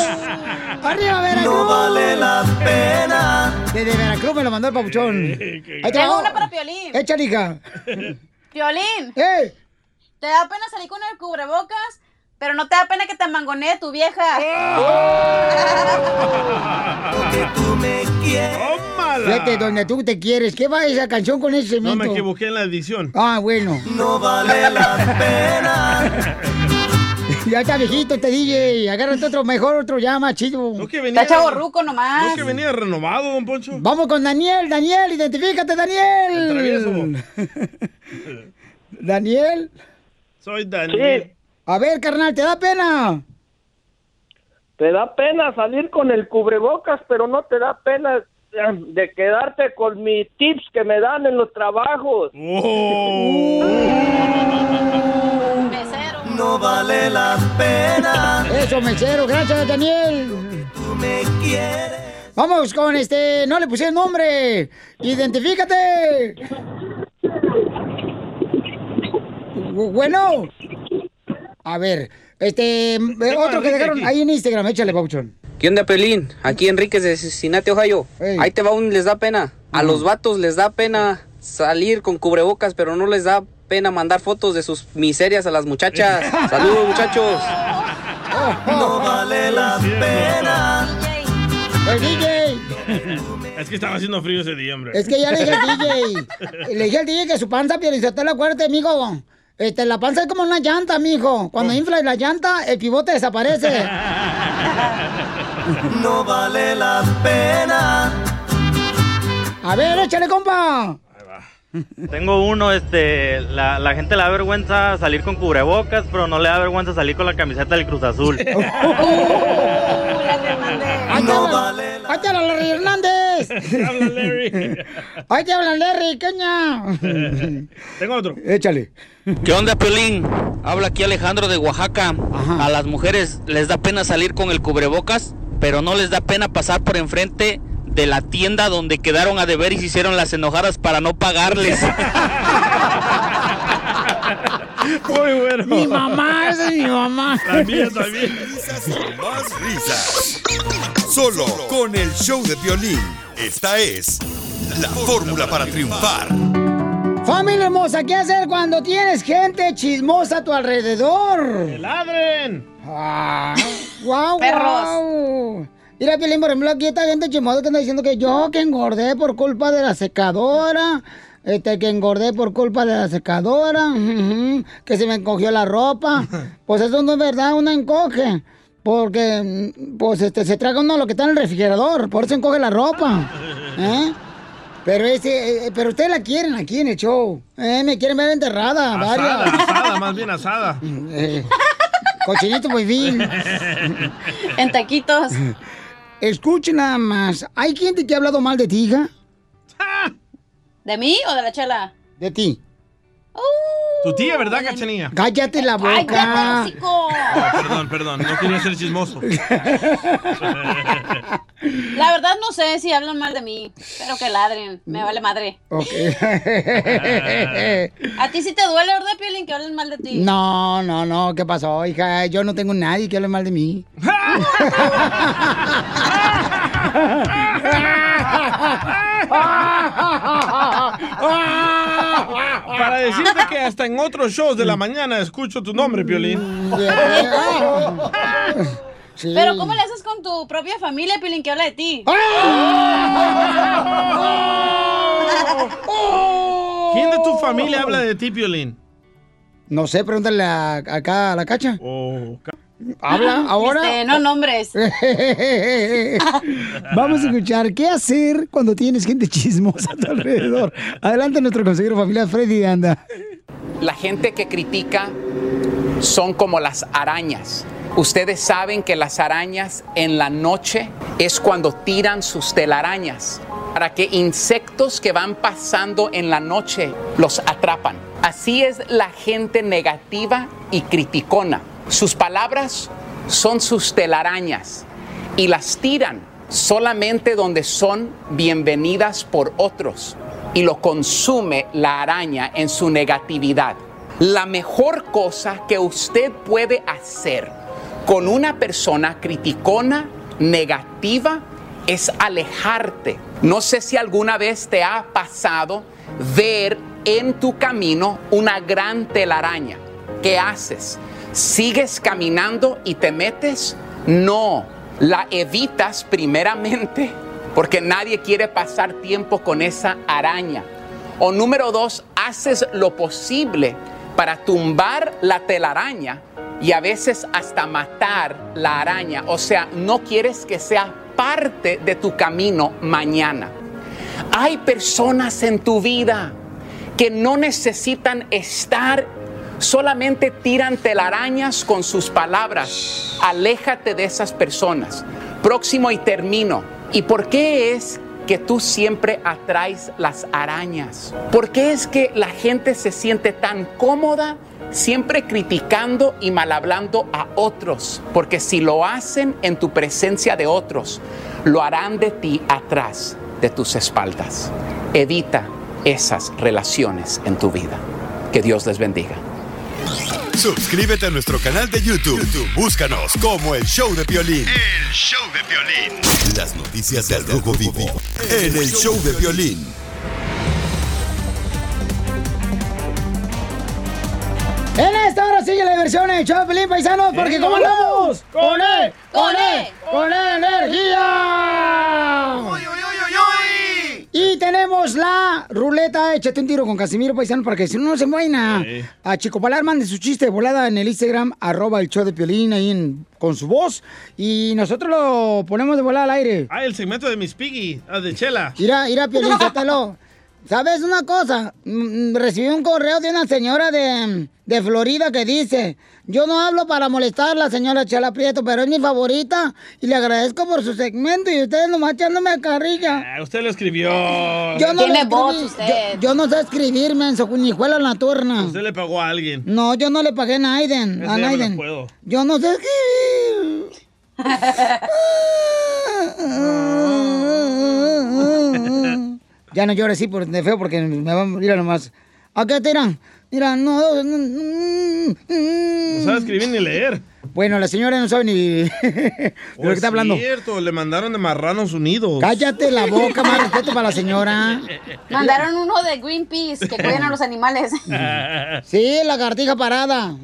¡Arriba, Veracruz! No vale la pena. Desde Veracruz me lo mandó el papuchón. Ahí te Tengo una para Piolín. Échale, hija. Piolín. ¡Eh! ¿Te da pena salir con el cubrebocas? Pero no te da pena que te mangonee tu vieja. Lo que tú me quieres. ¡Toma! ¡Tómala! Vete donde tú te quieres. ¿Qué va esa canción con ese No cemento? me equivoqué en la edición. Ah, bueno. No vale la pena. ya está viejito este DJ. Agárrate otro mejor, otro ya más chido. No que venía- Está chavorruco nomás. No que venía renovado, don Poncho. Vamos con Daniel. Daniel, identifícate, Daniel. Daniel. Soy Daniel. A ver, carnal, ¿te da pena? Te da pena salir con el cubrebocas, pero no te da pena eh, de quedarte con mis tips que me dan en los trabajos. No vale la pena. Eso, mesero. Gracias, Daniel. Tú me quieres. Vamos con este. No le puse el nombre. Identifícate. Bu- Bueno. A ver. Este. eh, Otro que dejaron ahí en Instagram. Échale, Pauchón. ¿Qué onda, Pelín? Aquí Enríquez de Cincinnati, Ohio. Ahí te va un les da pena. A los vatos les da pena salir con cubrebocas, pero no les da pena mandar fotos de sus miserias a las muchachas. Saludos, muchachos. No vale la pena. El DJ. Es que estaba haciendo frío ese día, hombre. Es que ya le dije al DJ. Le dije al DJ que su panza, Pielizotelo, acuérdate, amigo. Este, la panza es como una llanta, mijo. Cuando infla la llanta, el pivote desaparece. No vale la pena. A ver, échale, compa. Tengo uno, este, la, la gente le da vergüenza salir con cubrebocas, pero no le da vergüenza salir con la camiseta del Cruz Azul. Ahí te hablan, ahí te hablan Larry Hernández. Habla Larry. Ahí te hablan Larry, caña. Tengo otro. Échale. ¿Qué onda, Pelín? Habla aquí Alejandro de Oaxaca. A las mujeres les da pena salir con el cubrebocas, pero no les da pena pasar por enfrente de la tienda donde quedaron a deber y se hicieron las enojadas para no pagarles. Muy bueno. Mi mamá, esa es mi mamá. También, también. Más risas. Solo con el show de violín. Esta es la fórmula para triunfar. Familia hermosa, ¿qué hacer cuando tienes gente chismosa a tu alrededor? ¡Que ladren! Ah, ¡Guau, Perros. guau! Mira, Piolín, por ejemplo, aquí está gente chismosa que anda diciendo que yo que engordé por culpa de la secadora. Este, que engordé por culpa de la secadora. Que se me encogió la ropa. Pues eso no es verdad, uno encoge. Porque, pues, este, se traga uno lo que está en el refrigerador. Por eso encoge la ropa. ¿Eh? Pero ese, eh, pero ustedes la quieren aquí en el show. Eh, me quieren ver enterrada, Asada, varias. asada, más bien asada. Eh, cochinito muy bien. En taquitos. Escuchen nada más. ¿Hay gente que ha hablado mal de ti, hija? ¿De mí o de la chela? De ti. Tu tía, ¿verdad, Cachanilla? Cállate la boca. ¡Cállate, hocico! Ah, perdón, perdón, no quería ser chismoso. La verdad no sé si hablan mal de mí, pero que ladren, me vale madre. Ok. ¿A ti sí te duele, verdad, Piolín, que hablen mal de ti? No, no, no. ¿Qué pasó, hija? Yo no tengo nadie que hable mal de mí. Para decirte que hasta en otros shows de la mañana escucho tu nombre, Piolín. Pero ¿cómo le haces con tu propia familia, Piolín, que habla de ti? ¿Quién de tu familia habla de ti, Piolín? No sé, pregúntale a- acá a la cacha. Oh, Habla ahora. Este, no nombres. Vamos a escuchar qué hacer cuando tienes gente chismosa a tu alrededor. Adelante nuestro consejero familiar Freddy Anda. La gente que critica son como las arañas. Ustedes saben que las arañas en la noche es cuando tiran sus telarañas para que insectos que van pasando en la noche los atrapan. Así es la gente negativa y criticona. Sus palabras son sus telarañas y las tiran solamente donde son bienvenidas por otros y lo consume la araña en su negatividad. La mejor cosa que usted puede hacer con una persona criticona, negativa, es alejarte. No sé si alguna vez te ha pasado ver en tu camino una gran telaraña. ¿Qué haces? ¿Sigues caminando y te metes? No, la evitas primeramente porque nadie quiere pasar tiempo con esa araña. O número dos, haces lo posible para tumbar la telaraña y a veces hasta matar la araña. O sea, no quieres que sea parte de tu camino mañana. Hay personas en tu vida que no necesitan estar, solamente tiran telarañas con sus palabras. Aléjate de esas personas. Próximo y termino. ¿Y por qué es que tú siempre atraes las arañas? ¿Por qué es que la gente se siente tan cómoda siempre criticando y mal hablando a otros? Porque si lo hacen en tu presencia de otros, lo harán de ti atrás de tus espaldas. Evita esas relaciones en tu vida. Que Dios les bendiga. Suscríbete a nuestro canal de YouTube. YouTube, Búscanos como el show de violín. El show de violín. Las noticias del Rojo Vivo en el show de violín. En esta hora sigue la diversión en el show de Pelín Paisanos, porque ¿cómo andamos? ¡Con él! ¡Con él! ¡Con energía! Y tenemos la ruleta, échate un tiro con Casimiro Paisano para que si no, no se muena. A Chico Palar mande su chiste de volada en el Instagram, arroba el show de Piolín ahí en- con su voz. Y nosotros lo ponemos de volada al aire. Ah, el segmento de Miss Piggy, de Chela. Mira, mira, Piolín, Sotelo. ¿Sabes una cosa? Mm, Recibí un correo de una señora de, de Florida que dice, yo no hablo para molestar a la señora Chela Prieto, pero es mi favorita y le agradezco por su segmento y ustedes nomás echándome a carrilla. Ah, usted lo escribió. Yo no, Tiene le voz usted. Yo, yo no sé escribir, menso, ni juela en la turna. Usted le pagó a alguien. No, yo no le pagué a Naiden. Ese A Naiden. puedo. Yo no sé escribir. ya no llores así por de feo porque me van a ir nomás. ¿A qué tiran? Mira, no. No sabe escribir ni leer. Bueno, la señora no sabe ni de lo que está hablando. Es cierto, le mandaron de Marranos Unidos. Cállate la boca, más respeto para la señora. Mandaron uno de Greenpeace que cuidan a los animales. Sí, la cartija parada.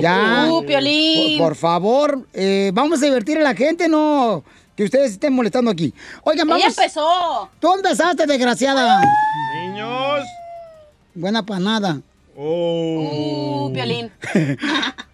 Ya. Uh, Piolín. Por, por favor, eh, vamos a divertir a la gente, no que ustedes estén molestando aquí. Oigan, vamos. Ella empezó. Tú empezaste, desgraciada. Niños. Buena panada. Uh, Piolín.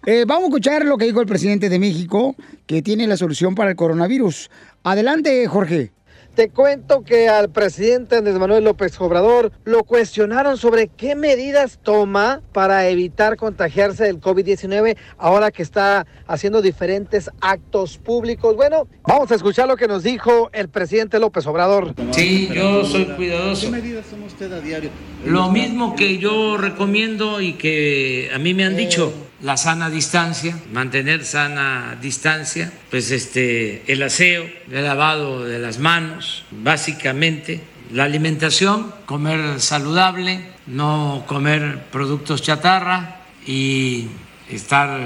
Eh, vamos a escuchar lo que dijo el presidente de México, que tiene la solución para el coronavirus. Adelante, Jorge. Te cuento que al presidente Andrés Manuel López Obrador lo cuestionaron sobre qué medidas toma para evitar contagiarse del COVID-19 ahora que está haciendo diferentes actos públicos. Bueno, vamos a escuchar lo que nos dijo el presidente López Obrador. Sí, yo soy cuidadoso. ¿Qué medidas toma usted a diario? Lo mismo que yo recomiendo y que a mí me han dicho, la sana distancia, mantener sana distancia, pues este el aseo, el lavado de las manos, básicamente. La alimentación, comer saludable, no comer productos chatarra y estar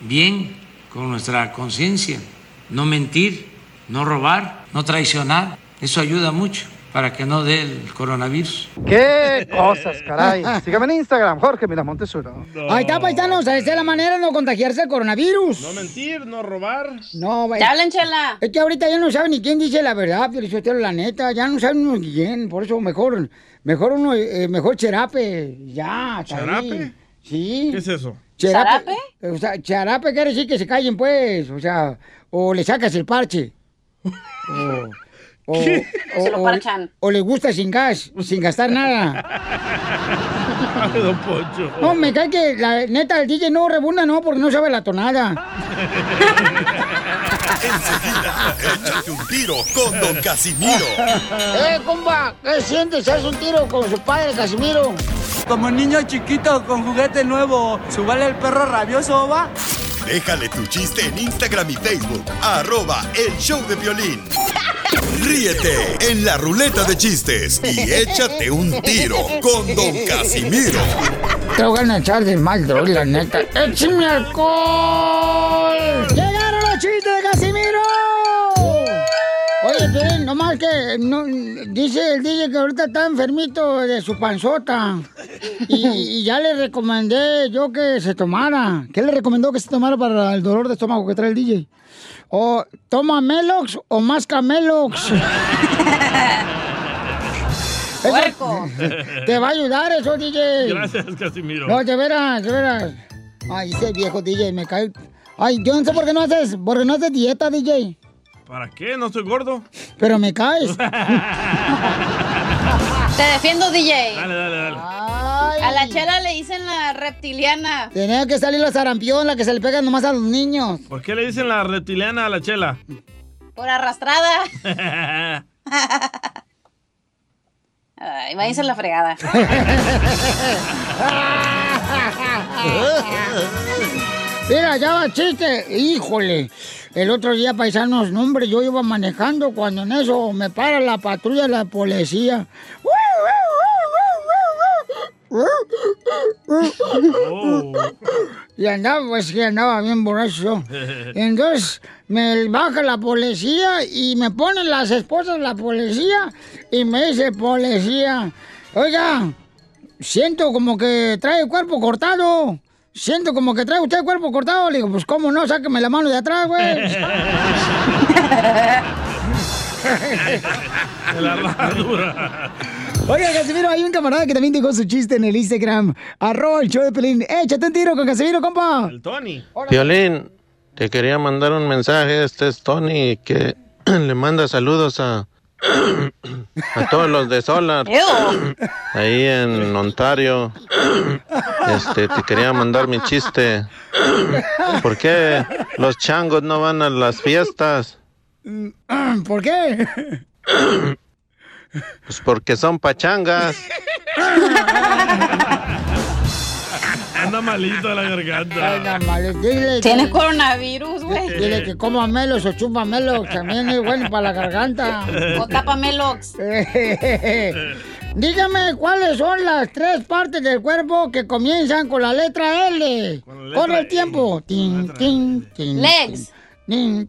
bien con nuestra conciencia, no mentir, no robar, no traicionar, eso ayuda mucho para que no dé el coronavirus. ¡Qué cosas, caray! Sígame en Instagram, Jorge Miramontes uno. Ahí está, paisanos. Esa es la manera de no contagiarse el coronavirus. No mentir, no robar. No, güey. Te hablan, Chela. Es que ahorita ya no saben ni quién dice la verdad, yo la neta, ya no saben ni quién, por eso mejor, mejor uno, eh, mejor cherape, ya. ahí. ¿Charape? Sí. ¿Qué es eso? Cherape. O sea, charape quiere decir que se callen, pues, o sea, o le sacas el parche. O, o, ¿Qué? o- Se lo parchan. o le gusta sin gas, sin gastar nada. Ay, don Poncho. No, me cae que la neta el DJ no rebunda, no, porque no sabe la tonada. Échate un tiro con Don Casimiro. ¡Eh, compa! ¿Qué sientes? ¿Haz un tiro con su padre, Casimiro? Como niño chiquito con juguete nuevo, ¿subale el perro rabioso, va? Déjale tu chiste en Instagram y Facebook. Arroba el show de violín. Ríete en la ruleta de chistes y échate un tiro con Don Casimiro. Te voy a echar de mal, droga, la neta. ¡Échame alcohol! ¡Llegaron los chistes de Casimiro! Piolín, nomás que no, dice el DJ que ahorita está enfermito de su panzota. Y, y ya le recomendé yo que se tomara. ¿Qué le recomendó que se tomara para el dolor de estómago que trae el DJ? O toma Melox o más Camelox. Eso- Puerco. Te va a ayudar eso, DJ. Gracias, Casimiro. No, de veras, de veras. Ay, ese viejo DJ me cae. Ay, yo no sé por qué no haces, porque no haces dieta, DJ. ¿Para qué? ¿No estoy gordo? Pero me caes. Te defiendo, DJ. Dale, dale, dale. A la chela le dicen la reptiliana. Tenía que salir la sarampión, la que se le pega nomás a los niños. ¿Por qué le dicen la reptiliana a la chela? Por arrastrada. Ay, váyanse a la fregada. Mira, ya va chiste. Híjole. El otro día, paisanos, no, hombre, yo iba manejando cuando en eso me para la patrulla de la policía. Y andaba, pues que andaba bien borracho. Entonces me baja la policía y me ponen las esposas de la policía y me dice policía, oiga, siento como que trae el cuerpo cortado. Siento como que trae usted el cuerpo cortado. Le digo, pues cómo no, sáqueme la mano de atrás, güey. De la herradura. Oiga, Casimiro, hay un camarada que también dejó su chiste en el Instagram. Arroba el show de Pelín. Échate un tiro con Casimiro, compa. El Tony. Violín, te quería mandar un mensaje. Este es Tony que le manda saludos a, a todos los de Solar. Ahí en Ontario. Este, te quería mandar mi chiste. ¿Por qué los changos no van a las fiestas? ¿Por qué? Pues porque son pachangas. Anda malito de la garganta. Anda mal. Dile Tiene que- coronavirus, güey. Dile que coma melos o chupa melos. También es bueno para la garganta. O tapa melox. Dígame cuáles son las tres partes del cuerpo que comienzan con la letra L. Corre el tiempo. Tin, tin, tin, Legs.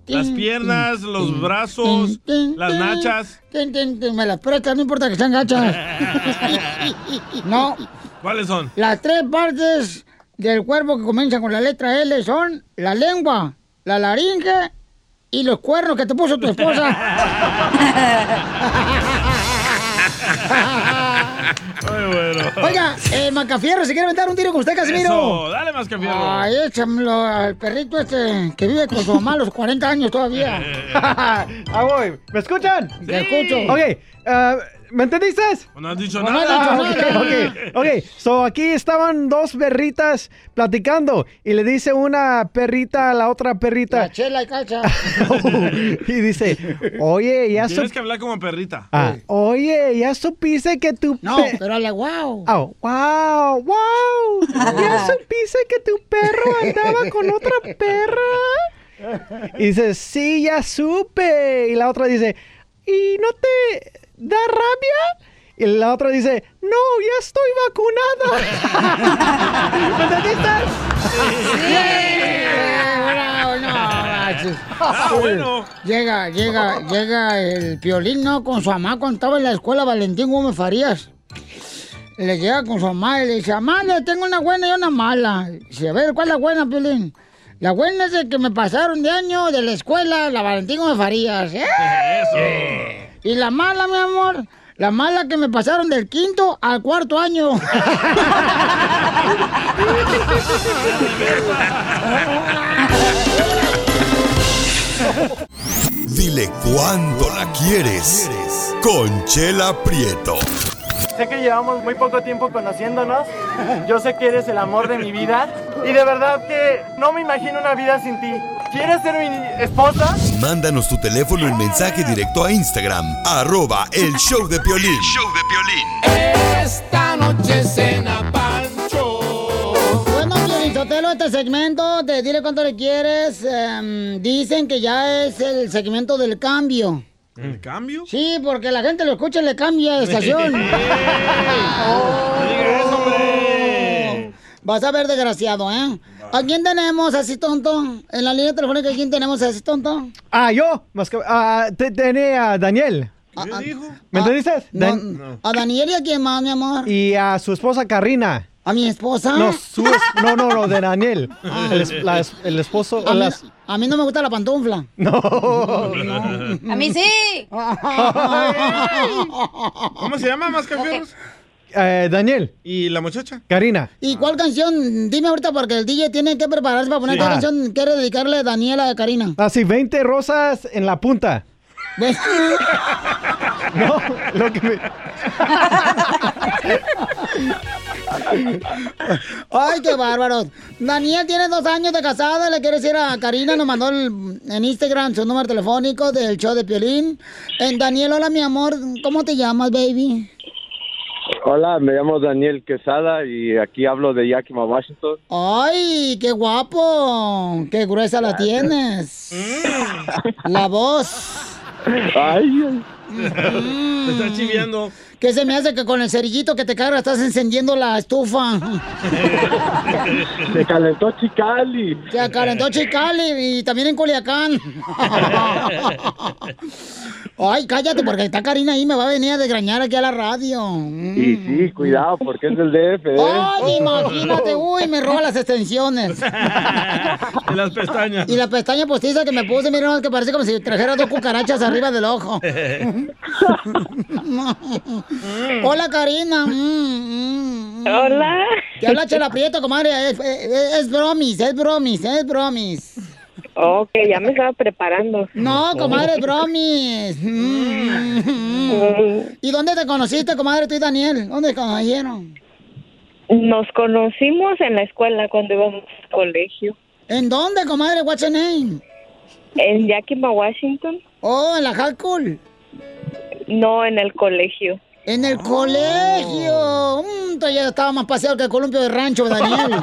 Las piernas, los brazos, las nachas. tin, tin, tin. Me las prestas, no importa que sean gachas. No, ¿Cuáles son? las tres partes del cuerpo que comienzan con la letra L son la lengua, la laringe y los cuernos que te puso tu esposa. Muy bueno. Oiga, eh, Macafierro, ¿se quiere aventar un tiro con usted, Casimiro? Eso, dale más Macafierro. Ay, échamelo al perrito este que vive con su mamá a los 40 años todavía. Ah, voy. ¿Me escuchan? Te escucho. Ok, ah, ¿me entendiste? No has dicho No, no nada. has dicho Ah, ok, ok, ok. So aquí estaban dos perritas platicando y le dice una perrita a la otra perrita La chela y cacha. y dice, oye, ya Tienes que hablar como perrita. Ah, oye, ya supiste que tu No, pe- pero le wow. Oh, wow, wow. ¿Ya supiste que tu perro andaba con otra perra? Y dice, sí, ya supe. Y la otra dice, ¿y no te da rabia? Y la otra dice, no, ya estoy vacunada. ¿Me entendiste? Bravo, no, manches. Ah, bueno. Llega, llega, llega el piolín, ¿no? Con su mamá cuando estaba en la escuela Valentín Gómez Farías. Le llega con su mamá y le dice, mamá, le tengo una buena y una mala. Dice, a ver, ¿cuál es la buena, piolín? La buena es de que me pasaron de año de la escuela la Valentín Gómez Farías. ¡Eh! Eso. Y la mala, mi amor, la mala que me pasaron del quinto al cuarto año. Dile cuándo la quieres. Conchela Prieto. Sé que llevamos muy poco tiempo conociéndonos. Yo sé que eres el amor de mi vida. Y de verdad que no me imagino una vida sin ti. ¿Quieres ser mi esposa? Mándanos tu teléfono en mensaje directo a Instagram, arroba el show de Piolín. Esta noche cena Pancho. Bueno, Piolizotelo, este segmento de Dile Cuánto Le Quieres, em, dicen que ya es el segmento del cambio. ¿El cambio? Sí, porque la gente lo escucha y le cambia de estación. Vas a ver, desgraciado, ¿eh? ¿A quién tenemos así tonto? En la línea telefónica, ¿a quién tenemos así tonto? Ah, yo. Más que- ah, te- tenía a Daniel. ¿Me entendiste? No, Dan- ¿A Daniel y a quién más, mi amor? Y a su esposa Karina. ¿A mi esposa? No, su es- no, no, no, de Daniel. El, es- la es- el esposo. A mí, las- a mí no me gusta la pantufla. No. A mí sí. ¿Cómo se llama, Mascafierros? Eh, Daniel. ¿Y la muchacha? Karina. ¿Y cuál canción? Dime ahorita porque el DJ tiene que prepararse para poner Sí. qué Ah. canción quiere dedicarle a Daniela a Karina. Así, 20 rosas en la punta. ¿Ves? No, lo que me... Ay, qué bárbaro. Daniel tiene dos años de casada, le quiere decir a Karina, nos mandó el- en Instagram su número telefónico del show de Piolín. Eh, Daniel, hola mi amor, ¿cómo te llamas, baby? Hola, me llamo Daniel Quesada y aquí hablo de Yakima, Washington. Ay, qué guapo, qué gruesa la tienes. La voz. Ay, Te está chiviando. ¿Qué se me hace que con el cerillito que te carga estás encendiendo la estufa? se calentó Chicali. Se calentó Chicali y también en Culiacán. Ay, cállate, porque está Karina ahí, me va a venir a desgrañar aquí a la radio. Y sí, cuidado, porque es del DF, ¿eh? Ay, imagínate, uy, me roba las extensiones. Y las pestañas. Y la pestaña postiza que me puse, mira, que parece como si trajera dos cucarachas arriba del ojo. Hola, Karina. Hola. Te habla Chela Prieto, comadre. Es, es, es bromis, es bromis, es bromis. Ok, ya me estaba preparando. No, comadre, es bromis. Mm. ¿Y dónde te conociste, comadre, tú y Daniel? ¿Dónde te conocieron? Nos conocimos en la escuela cuando íbamos al colegio. ¿En dónde, comadre? What's your name? En Yakima, Washington. Oh, en la high school. No, en el colegio. En el colegio. Mm, todavía estaba más paseado que el columpio de rancho, Daniel.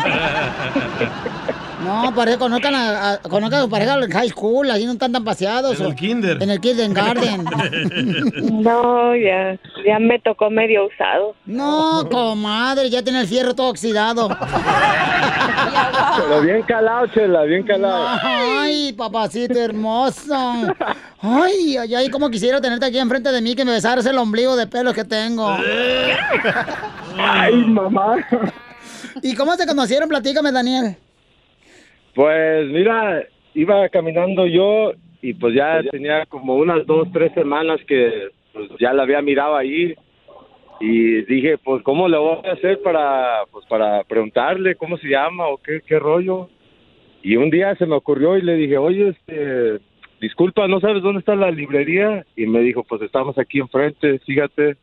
No, parece conozcan a, a- conozcan a su pareja en high school, así no están tan paseados. En el kinder. En el kindergarten. No, ya, ya me tocó medio usado. No, comadre, ya tiene el fierro todo oxidado. Pero bien calado, Chela, bien calado. Ay, papacito hermoso. Ay, ay, ay, como quisiera tenerte aquí enfrente de mí que me besaras el ombligo de pelos que tengo. Ay, mamá. ¿Y cómo se conocieron? Platícame, Daniel. Pues mira, iba caminando yo y pues ya tenía como unas dos, tres semanas que pues, ya la había mirado ahí y dije, pues cómo le voy a hacer para, pues para preguntarle cómo se llama o qué, qué rollo. Y un día se me ocurrió y le dije, oye, este, disculpa, ¿no sabes dónde está la librería? Y me dijo, pues estamos aquí enfrente, fíjate.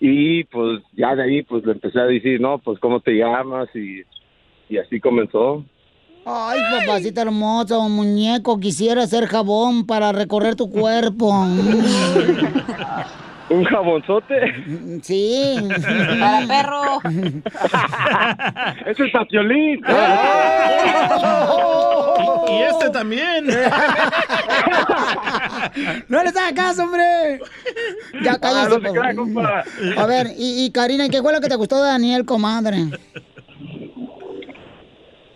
Y pues ya de ahí pues le empecé a decir, no, pues cómo te llamas y, y así comenzó. Ay, papacito hermoso, muñeco, quisiera hacer jabón para recorrer tu cuerpo. ¿Un jabonzote? Sí. Para perro. Ese es Papiolín. Y este también. No le hagas caso, hombre. Ya cállate. Ah, no. A ver, y, y Karina, ¿qué fue lo que te gustó de Daniel, comadre?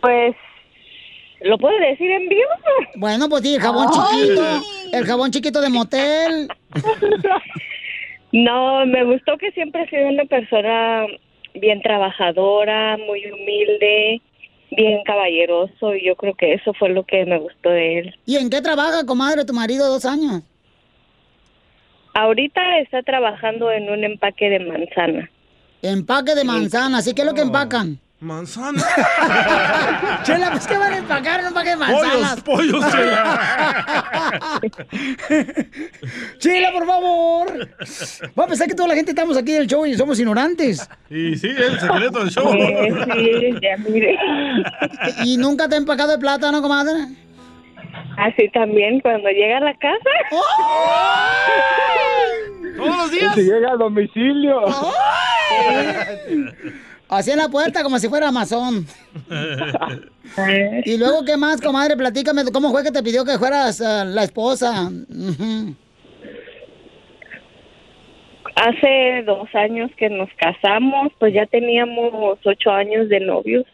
Pues, ¿lo puedo decir en vivo? Bueno, pues sí, el jabón chiquito. El jabón chiquito de motel. No, me gustó que siempre ha sido una persona bien trabajadora, muy humilde, bien caballeroso y yo creo que eso fue lo que me gustó de él. ¿Y en qué trabaja, comadre, tu marido, dos años? Ahorita está trabajando en un empaque de manzana. Empaque de manzana, ¿sí? ¿Qué es lo que empacan? Manzana. Chela, pues ¿qué van a empacar en un empaque de manzanas? Pollos, pollos, Chela. Chela, por favor. Va a pensar que toda la gente estamos aquí en el show y somos ignorantes. Y sí, el secreto del show. sí, ya mire. ¿Y nunca te ha empacado de plátano, comadre? Así también cuando llega a la casa. Todos los días. llega a domicilio. Así en la puerta, como si fuera Amazon. Y luego, ¿qué más, comadre? Platícame, ¿cómo fue que te pidió que fueras eh, la esposa? Hace dos años que nos casamos, pues ya teníamos ocho años de novios.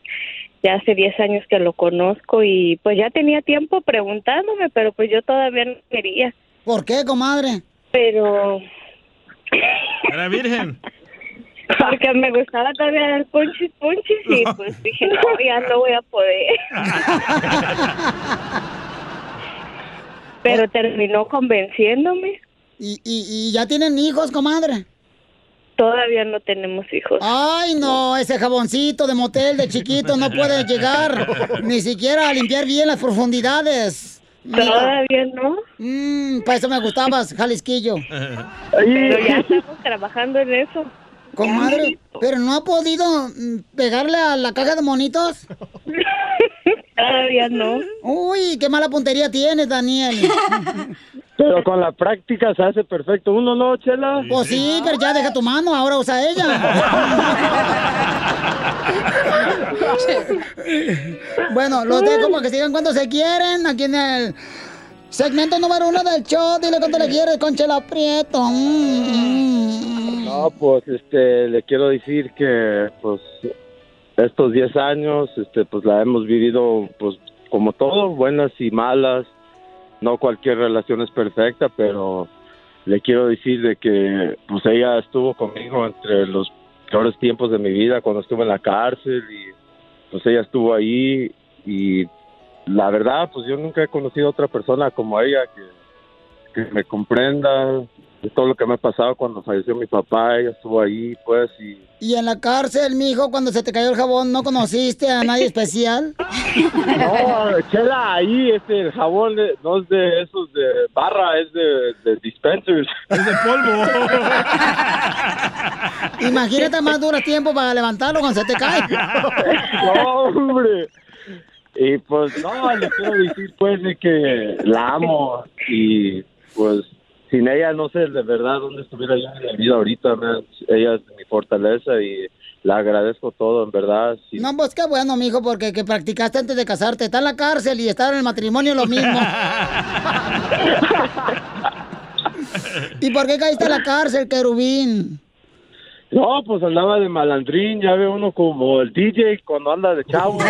Ya hace diez años que lo conozco y pues ya tenía tiempo preguntándome, pero pues yo todavía no quería. ¿Por qué, comadre? Pero Era virgen. Porque me gustaba todavía dar punches, punches y pues dije, no, ya no voy a poder. Pero terminó convenciéndome. ¿Y, y, y ya tienen hijos, comadre? Todavía no tenemos hijos. Ay, no, ese jaboncito de motel de chiquito no puede llegar ni siquiera a limpiar bien las profundidades. Todavía no. Mmm, para eso me gustabas, Jalisquillo. Pero ya estamos trabajando en eso. Comadre, pero no ha podido mm, pegarle a la caja de monitos. Todavía no. Uy, qué mala puntería tienes, Daniel. Pero con la práctica se hace perfecto. Uno no, Chela. Pues sí, pero ya deja tu mano, ahora usa ella. bueno, los dejo para que sigan cuando se quieren. Aquí en el segmento número uno del show. Dile cuánto le quieres, Conchela Prieto. Mm, mm. No, pues este, le quiero decir que pues estos 10 años, este, pues la hemos vivido pues como todo, buenas y malas. No cualquier relación es perfecta, pero le quiero decir de que pues ella estuvo conmigo entre los peores tiempos de mi vida cuando estuve en la cárcel y pues ella estuvo ahí y la verdad pues yo nunca he conocido a otra persona como ella que, que me comprenda de todo lo que me ha pasado cuando falleció mi papá, ella estuvo ahí pues y Y en la cárcel, mijo, cuando se te cayó el jabón, ¿no conociste a nadie especial? No, Chela, ahí este el jabón de- no es de esos de barra, es de, de dispensers. Es de polvo. Imagínate más duras tiempo para levantarlo cuando se te cae. No, hombre. Y pues no, le quiero decir pues de que la amo y pues sin ella no sé de verdad dónde estuviera yo en la vida ahorita. man. Ella es mi fortaleza y le agradezco todo, en verdad. Sí. No, pues qué bueno, mijo, porque que practicaste antes de casarte. Está en la cárcel y estar en el matrimonio lo mismo. ¿Y por qué caíste a la cárcel, querubín? No, pues andaba de malandrín, ya ve uno como el DJ cuando anda de chavo.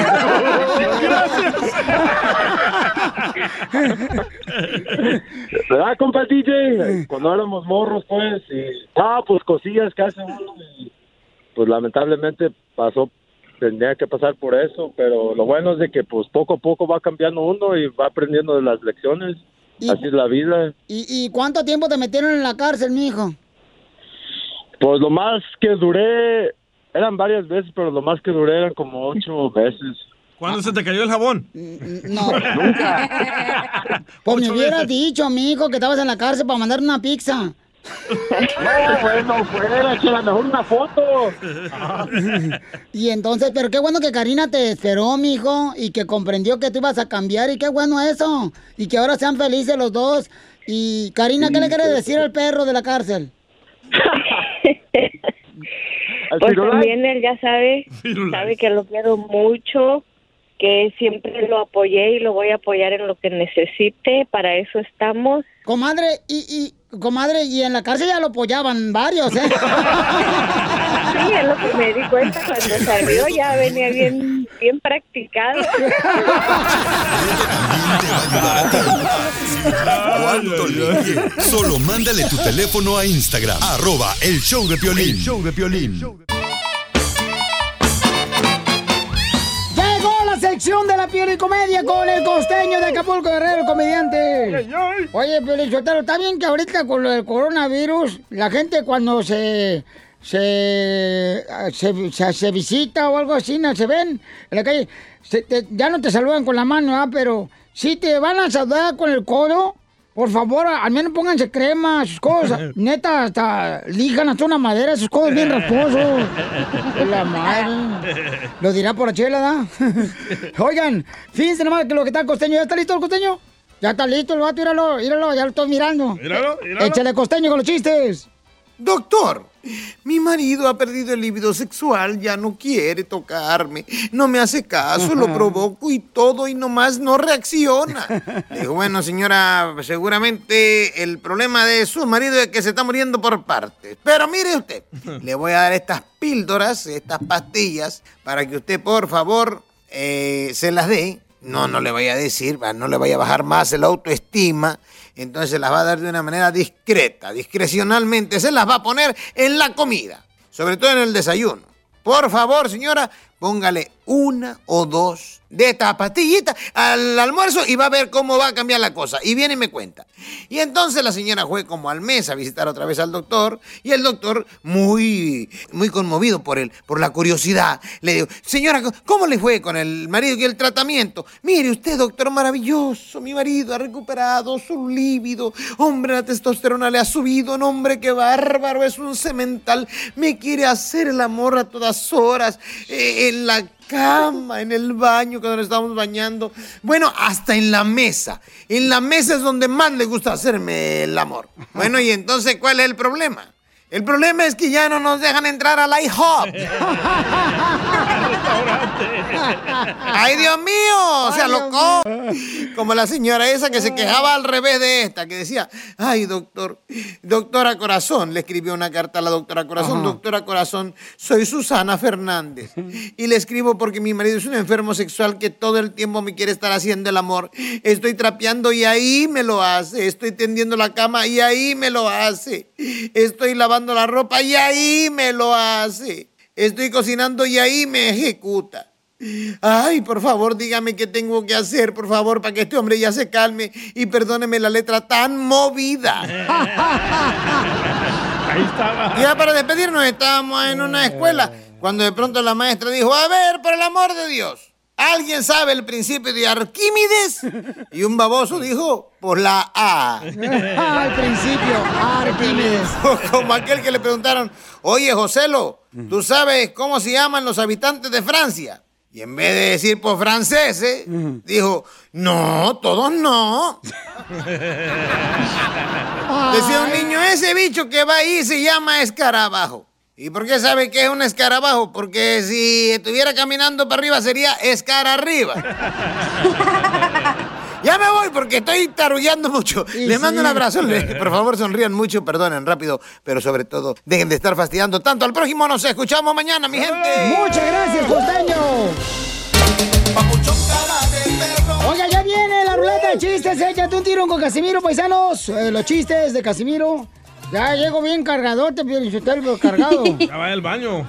¿Verdad, compa el DJ? Cuando éramos morros, pues, y, ah, pues cosillas que hace uno, y, pues lamentablemente pasó, tendría que pasar por eso, pero lo bueno es de que, pues, poco a poco va cambiando uno y va aprendiendo de las lecciones, así es la vida. ¿Y, y cuánto tiempo te metieron en la cárcel, mijo? Pues lo más que duré, eran varias veces, pero lo más que duré eran como ocho veces. ¿Cuándo se te cayó el jabón? No. Pues me hubieras dicho, mijo, que estabas en la cárcel para mandar una pizza. No, bueno, fuera, que a lo mejor una foto. Y entonces, pero qué bueno que Karina te esperó, mijo, y que comprendió que tú ibas a cambiar, y qué bueno eso. Y que ahora sean felices los dos. Y Karina, ¿qué le quieres decir al perro de la cárcel? Pues también él ya sabe, sabe que lo quiero mucho, que siempre lo apoyé y lo voy a apoyar en lo que necesite, para eso estamos. Comadre, y, y, comadre, y en la cárcel ya lo apoyaban varios, ¿eh? Sí, es lo que me di cuenta cuando salió, ya venía bien, bien practicado. ¿Cuánto le quieres? Solo mándale tu teléfono a Instagram, arroba el show de Piolín. show de Piolín. Llegó la sección de la piel y comedia con el costeño de Acapulco Guerrero, el comediante. Oye, pero está bien que ahorita con lo del coronavirus, la gente cuando se se, se, se- se visita o algo así, no se ven en la calle, se te- ya no te saludan con la mano, ¿ah? pero si te van a saludar con el codo, por favor, al menos pónganse crema, sus cosas. Neta, hasta lijan hasta una madera, sus codos bien rasposos. La madre. Lo dirá por la chela, ¿da? Oigan, fíjense nomás que lo que está el costeño. ¿Ya está listo el costeño? Ya está listo el vato, míralo, míralo, ya lo estoy mirando. Míralo, míralo. Échale costeño con los chistes. Doctor, mi marido ha perdido el libido sexual, ya no quiere tocarme, no me hace caso, lo provoco y todo y nomás no reacciona. Le Digo, bueno señora, seguramente el problema de su marido es que se está muriendo por partes. Pero mire usted, le voy a dar estas píldoras, estas pastillas, para que usted por favor eh, se las dé. No, no le vaya a decir, no le vaya a bajar más el autoestima. Entonces se las va a dar de una manera discreta, discrecionalmente. Se las va a poner en la comida, sobre todo en el desayuno. Por favor, señora, póngale una o dos de esta pastillita al almuerzo y va a ver cómo va a cambiar la cosa. Y viene y me cuenta. Y entonces la señora fue como al mes a visitar otra vez al doctor y el doctor, muy, muy conmovido por, el, por la curiosidad, le dijo, señora, ¿cómo le fue con el marido y el tratamiento? Mire usted, doctor, maravilloso, mi marido ha recuperado su líbido, hombre, la testosterona le ha subido, un hombre, qué bárbaro, es un cemental, me quiere hacer el amor a todas horas, eh, en la cama, en el baño, cuando nos estamos bañando. Bueno, hasta en la mesa. En la mesa es donde más le gusta hacerme el amor. Bueno, y entonces, ¿cuál es el problema? El problema es que ya no nos dejan entrar al IHOP. ¡Ay, Dios mío! Se alocó. Como la señora esa que se quejaba al revés de esta, que decía, ay, doctor, doctora Corazón, le escribió una carta a la doctora Corazón, doctora Corazón, soy Susana Fernández. Y le escribo porque mi marido es un enfermo sexual que todo el tiempo me quiere estar haciendo el amor. Estoy trapeando y ahí me lo hace. Estoy tendiendo la cama y ahí me lo hace. Estoy lavando la ropa y ahí me lo hace. Estoy cocinando y ahí me ejecuta. Ay, por favor, dígame qué tengo que hacer, por favor, para que este hombre ya se calme y perdóneme la letra tan movida. Ahí estaba. Ya para despedirnos, estábamos en una escuela cuando de pronto la maestra dijo, a ver, por el amor de Dios, ¿alguien sabe el principio de Arquímedes? Y un baboso dijo, por la A. Al principio, Arquímedes. Como aquel que le preguntaron, oye, Joselo, ¿tú sabes cómo se llaman los habitantes de Francia? Y en vez de decir por franceses, dijo, no, todos no. Decía un niño, ese bicho que va ahí se llama escarabajo. ¿Y por qué sabe que es un escarabajo? Porque si estuviera caminando para arriba sería escara arriba. Ya me voy porque estoy tarullando mucho. Le mando un abrazo. Por favor, sonrían mucho, perdonen rápido, pero sobre todo, dejen de estar fastidiando tanto al prójimo. Nos escuchamos mañana, mi gente. Muchas gracias, costeño. Oiga, ya viene la ruleta de chistes. Échate un tiro con Casimiro, paisanos. Eh, los chistes de Casimiro. Ya llego bien cargadote, pero cargado. Ya va al baño.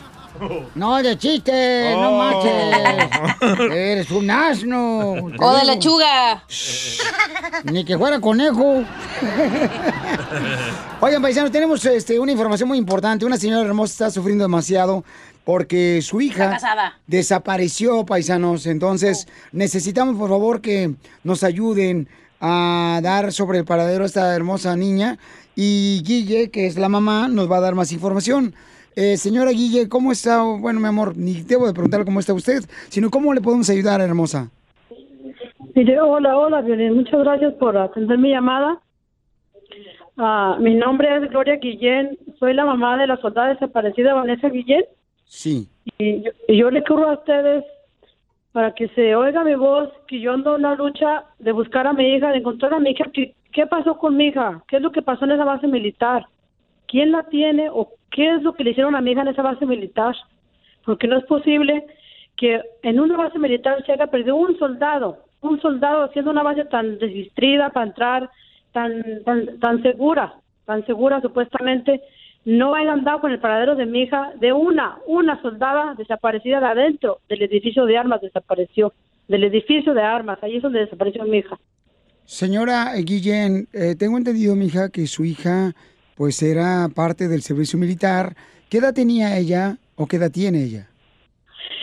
No, de chistes, no Oh. marches. Eres un asno. O de lechuga. Ni que fuera conejo. Oigan, paisanos, tenemos este, una información muy importante. Una señora hermosa está sufriendo demasiado porque su hija desapareció, paisanos. Entonces, necesitamos, por favor, que nos ayuden a dar sobre el paradero a esta hermosa niña. Y Guille, que es la mamá, nos va a dar más información. Eh, señora Guille, ¿cómo está? Bueno, mi amor, ni debo de preguntarle cómo está usted, sino cómo le podemos ayudar, hermosa. Mire, hola, hola, Violín. Muchas gracias por atender mi llamada. Ah, mi nombre es Gloria Guillén. Soy la mamá de la soldada desaparecida Vanessa Guillén. Sí. Y yo, y yo le corro a ustedes para que se oiga mi voz, que yo ando en la lucha de buscar a mi hija, de encontrar a mi hija. ¿Qué, qué pasó con mi hija? ¿Qué es lo que pasó en esa base militar? ¿Quién la tiene o qué es lo que le hicieron a mi hija en esa base militar? Porque no es posible que en una base militar se haya perdido un soldado, un soldado haciendo una base tan desdistrida para entrar, tan, tan, tan segura, tan segura supuestamente, no hayan dado con el paradero de mi hija, de una, una soldada desaparecida de adentro del edificio de armas, desapareció, del edificio de armas, ahí es donde desapareció mi hija. Señora Guillén, eh, tengo entendido, mija, que su hija, pues, era parte del servicio militar. ¿Qué edad tenía ella o qué edad tiene ella?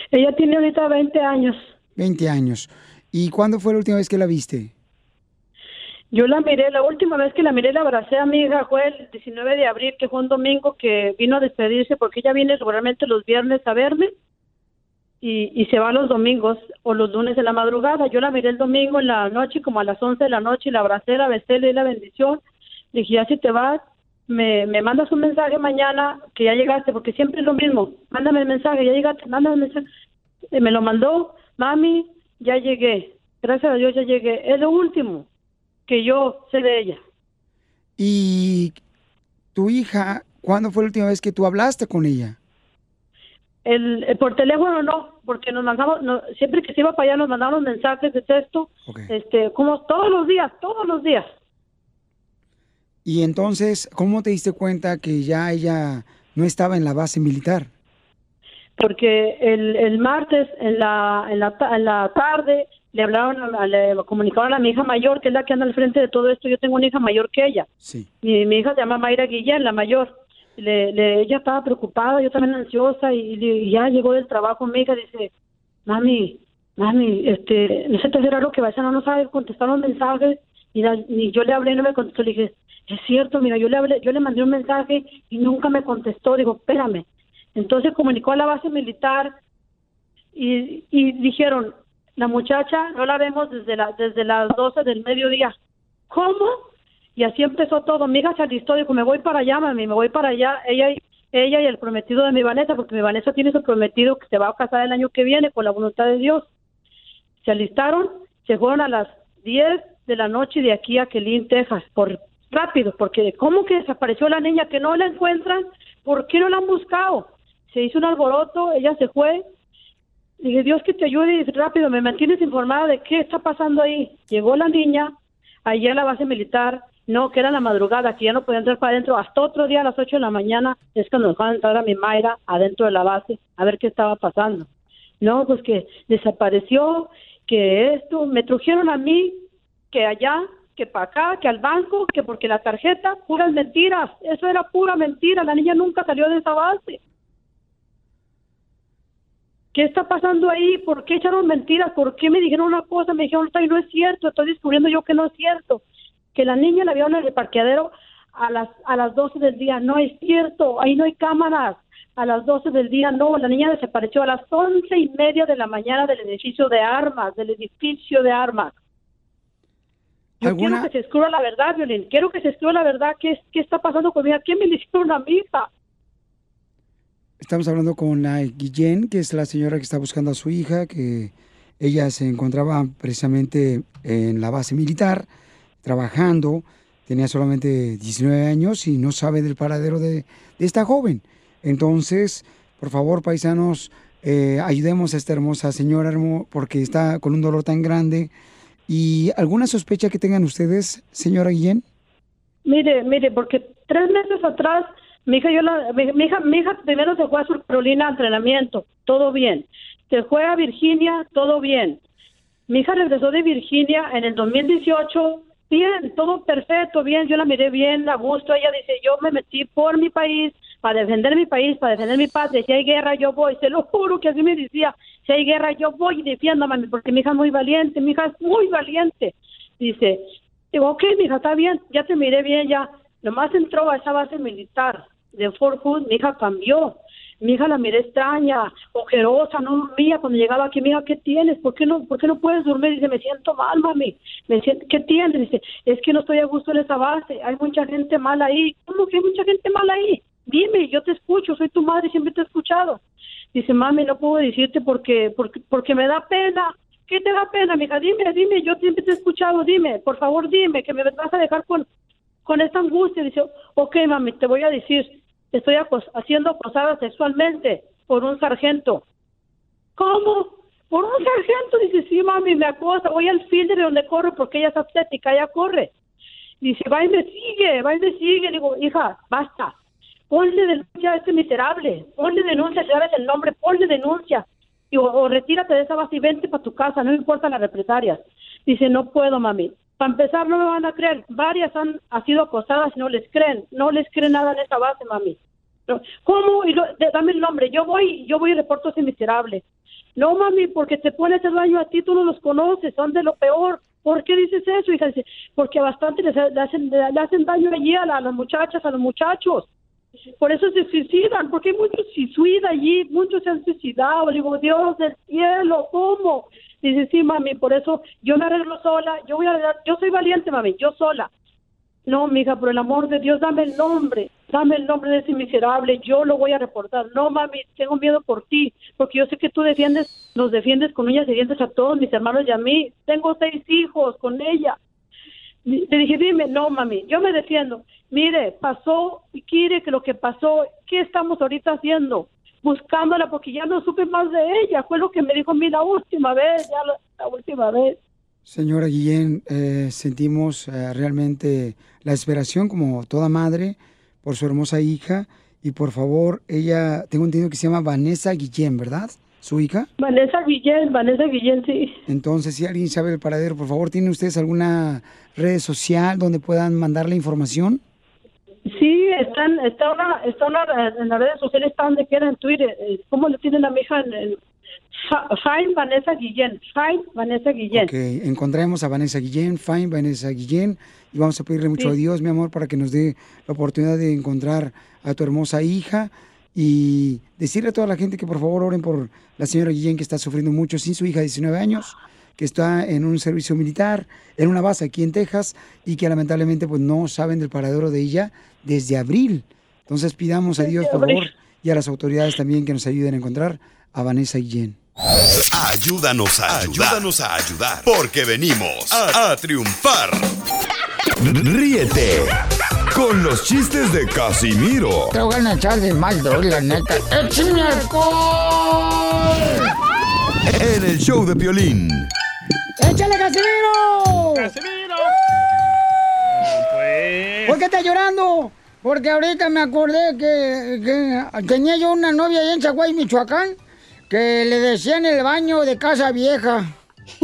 Ella tiene ahorita 20 años. 20 años. ¿Y cuándo fue la última vez que la viste? Yo la miré, la última vez que la miré, la abracé a mi hija fue el 19 de abril, que fue un domingo que vino a despedirse porque ella viene regularmente los viernes a verme y, y se va los domingos o los lunes de la madrugada. Yo la miré el domingo en la noche, como a las 11 de la noche, y la abracé, la besé, le di la bendición. Le dije, ya si te vas, me, me mandas un mensaje mañana que ya llegaste, porque siempre es lo mismo. Mándame el mensaje, ya llegaste, mándame el mensaje. Y me lo mandó, mami, ya llegué. Gracias a Dios ya llegué. Es lo último que yo sé de ella. ¿Y tu hija, cuándo fue la última vez que tú hablaste con ella? El, el- por teléfono no, porque nos mandamos, no- siempre que se iba para allá nos mandaban mensajes de texto, este, como todos los días, todos los días. Y entonces, ¿cómo te diste cuenta que ya ella no estaba en la base militar? Porque el, el martes en la, en, la, en la tarde le hablaron, a- le comunicaron a mi hija mayor, que es la que anda al frente de todo esto. Yo tengo una hija mayor que ella. Sí. Mi, mi hija se llama Mayra Guillén, la mayor. Le, le- ella estaba preocupada, yo también ansiosa, y, ya llegó del trabajo hija, dice, mami, mami, este, no se te hace raro que Baisa no nos sabe contestar los mensajes, y yo le hablé y no me contestó, le dije, es cierto, mira, yo le hablé, yo le mandé un mensaje y nunca me contestó, digo, espérame. Entonces comunicó a la base militar y, y dijeron, la muchacha no la vemos desde, la, desde las 12 del mediodía. ¿Cómo? Y así empezó todo. Mi hija se alistó, dijo, me voy para allá, mami, me voy para allá. Ella y, ella y el prometido de mi Vanessa, porque mi Vanessa tiene su prometido que se va a casar el año que viene con la voluntad de Dios. Se alistaron, se fueron a las 10 de la noche de aquí a Quelín, Texas, por rápido, porque ¿cómo que desapareció la niña? Que no la encuentran, ¿por qué no la han buscado? Se hizo un alboroto, ella se fue, Dije, Dios que te ayude rápido, me mantienes informada de qué está pasando ahí. Llegó la niña, allí a la base militar, no, que era la madrugada, que ya no podía entrar para adentro. Hasta otro día a las 8 de la mañana es cuando dejaron entrar a mi Mayra adentro de la base a ver qué estaba pasando. No, pues que desapareció, que esto, me trujeron a mí, que allá, que para acá, que al banco, que porque la tarjeta, puras mentiras. Eso era pura mentira, la niña nunca salió de esa base. ¿Qué está pasando ahí? ¿Por qué echaron mentiras? ¿Por qué me dijeron una cosa? Me dijeron no es cierto. Estoy descubriendo yo que no es cierto. Que la niña la vieron en el parqueadero a las a las 12 del día. No es cierto. Ahí no hay cámaras. A las 12 del día no. La niña desapareció a las once y media de la mañana del edificio de armas, del edificio de armas. Yo quiero ¿Alguna- que se escriba la verdad, Violín. Quiero que se escriba la verdad. ¿Qué, qué está pasando conmigo? ¿Quién me le hicieron a mi hija? Estamos hablando con la Guillén, que es la señora que está buscando a su hija, que ella se encontraba precisamente en la base militar, trabajando, tenía solamente 19 años y no sabe del paradero de, esta joven. Entonces, por favor, paisanos, eh, ayudemos a esta hermosa señora, porque está con un dolor tan grande. ¿Y alguna sospecha que tengan ustedes, señora Guillén? Mire, mire, porque tres meses atrás, mi hija, yo la, mi hija primero se fue a Sur Carolina a entrenamiento, todo bien. Se fue a Virginia, todo bien. Mi hija regresó de Virginia en el 2018, bien, todo perfecto, bien, yo la miré bien, a gusto. Ella dice, yo me metí por mi país, para defender mi país, para defender mi patria. Si hay guerra, yo voy. Se lo juro que así me decía. Si hay guerra, yo voy y defiendo, mami, porque mi hija es muy valiente, mi hija es muy valiente. Dice, digo, ok, mi hija, está bien, ya te miré bien, ya. Nomás entró a esa base militar de Fort Hood, mi hija cambió. Mi hija la miré extraña, ojerosa, no dormía cuando llegaba aquí. Mi hija, ¿qué tienes? ¿Por qué no, por qué no puedes dormir? Dice, me siento mal, mami. Me siento, ¿Qué tienes? Dice, es que no estoy a gusto en esa base. Hay mucha gente mala ahí. ¿Cómo que hay mucha gente mala ahí? Dime, yo te escucho, soy tu madre, siempre te he escuchado. Dice, mami, no puedo decirte porque, porque, porque me da pena. ¿Qué te da pena, mija? Dime, dime, yo siempre te he escuchado, dime, por favor, dime, que me vas a dejar con, con esta angustia. Dice, ok, mami, te voy a decir, estoy acos- siendo acosada sexualmente por un sargento. ¿Cómo? Por un sargento, dice, sí, mami, me acosa, voy al field de donde corre porque ella es atlética, ella corre. Dice, va y me sigue, va y me sigue. Digo, hija, basta, ponle denuncia a este miserable, ponle denuncia, sabes el nombre, ponle denuncia. Digo, o retírate de esa base y vente para tu casa, no importa las represalias. Dice, no puedo, mami. Para empezar, no me van a creer. Varias han, sido acosadas y no les creen. No les creen nada en esa base, mami. ¿Cómo? Y lo- de- dame el nombre. Yo voy, yo voy y reporto ese miserable. No, mami, porque te pone hacer daño a ti, tú no los conoces, son de lo peor. ¿Por qué dices eso, hija? Dice, porque bastante les, le hacen, le hacen daño allí a, la- a las muchachas, a los muchachos. Por eso se suicidan, porque hay muchos suicidas allí, muchos se han suicidado. Le digo, Dios del cielo, ¿cómo? Dice, sí, mami, por eso yo me arreglo sola, yo voy a arreglar, yo soy valiente, mami, yo sola. No, mija, por el amor de Dios, dame el nombre, dame el nombre de ese miserable, yo lo voy a reportar. No, mami, tengo miedo por ti, porque yo sé que tú defiendes, nos defiendes con uñas y dientes a todos mis hermanos y a mí. Tengo seis hijos con ella. Le dije, dime, no, mami, yo me defiendo. Mire, pasó, y quiere que lo que pasó, ¿qué estamos ahorita haciendo? Buscándola porque ya no supe más de ella. Fue lo que me dijo a mí la última vez, ya la, última vez. Señora Guillén, eh, sentimos eh, realmente la esperación como toda madre por su hermosa hija y por favor, ella, tengo entendido que se llama Vanessa Guillén, ¿verdad? ¿Su hija? Vanessa Guillén, Vanessa Guillén, sí. Entonces, si alguien sabe el paradero, por favor, ¿tienen ustedes alguna red social donde puedan mandarle información? Sí, están, está una, está una, en las redes sociales, está donde quiera en Twitter. Eh, ¿Cómo le tienen a mi hija Find Vanessa Guillén? Find Vanessa Guillén. Ok, encontremos a Vanessa Guillén, fine Vanessa Guillén, y vamos a pedirle mucho Sí. a Dios, mi amor, para que nos dé la oportunidad de encontrar a tu hermosa hija y decirle a toda la gente que por favor oren por la señora Guillén que está sufriendo mucho sin su hija de 19 años, que está en un servicio militar, en una base aquí en Texas y que lamentablemente pues no saben del paradero de ella desde abril. Entonces pidamos a Dios por favor y a las autoridades también que nos ayuden a encontrar a Vanessa Guillén. Ayúdanos a ayudar. Ayúdanos a ayudar. Porque venimos a, a triunfar. Ríete con los chistes de Casimiro Te voy a echar de mal, la neta. ¡Échame alcohol! en el show de Piolín. ¡Échale, Casimiro! ¡Casimiro! ¿Por qué estás llorando? Porque ahorita me acordé que, que tenía yo una novia allá en Zaguay, Michoacán, que le decían el baño de casa vieja,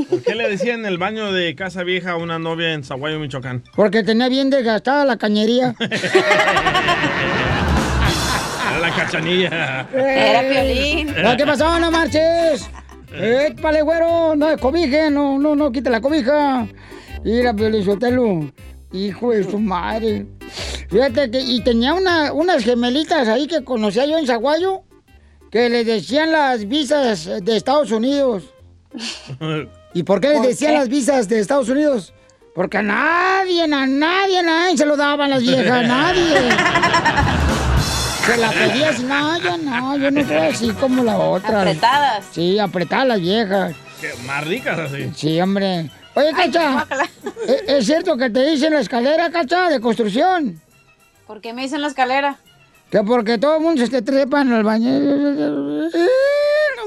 ¿Por qué le decían en el baño de casa vieja a una novia en Zaguayo, Michoacán? porque tenía bien desgastada la cañería. Era la cachanilla. Ey. No, ¿Qué pasó? No marches. Épale, güero. No cobije, no, no, no, quita la cobija. Mira, Piolizotelo. Hijo de su madre. Fíjate que, y tenía una, unas gemelitas ahí que conocía yo en Zaguayo, que le decían las visas de Estados Unidos. ¿Y por qué les ¿Por decían qué? las visas de Estados Unidos? Porque a nadie, a nadie, a nadie se lo daban las viejas, a nadie. Se la pedías, no, yo no, yo no soy así como la otra. Apretadas. Sí, apretadas las viejas. ¿Qué? Más ricas así. Sí, hombre. Oye, Cacha, ¿es, es cierto que te dicen la escalera, Cacha, de construcción? ¿Por qué me dicen la escalera? Que porque todo el mundo se te trepa en el baño. No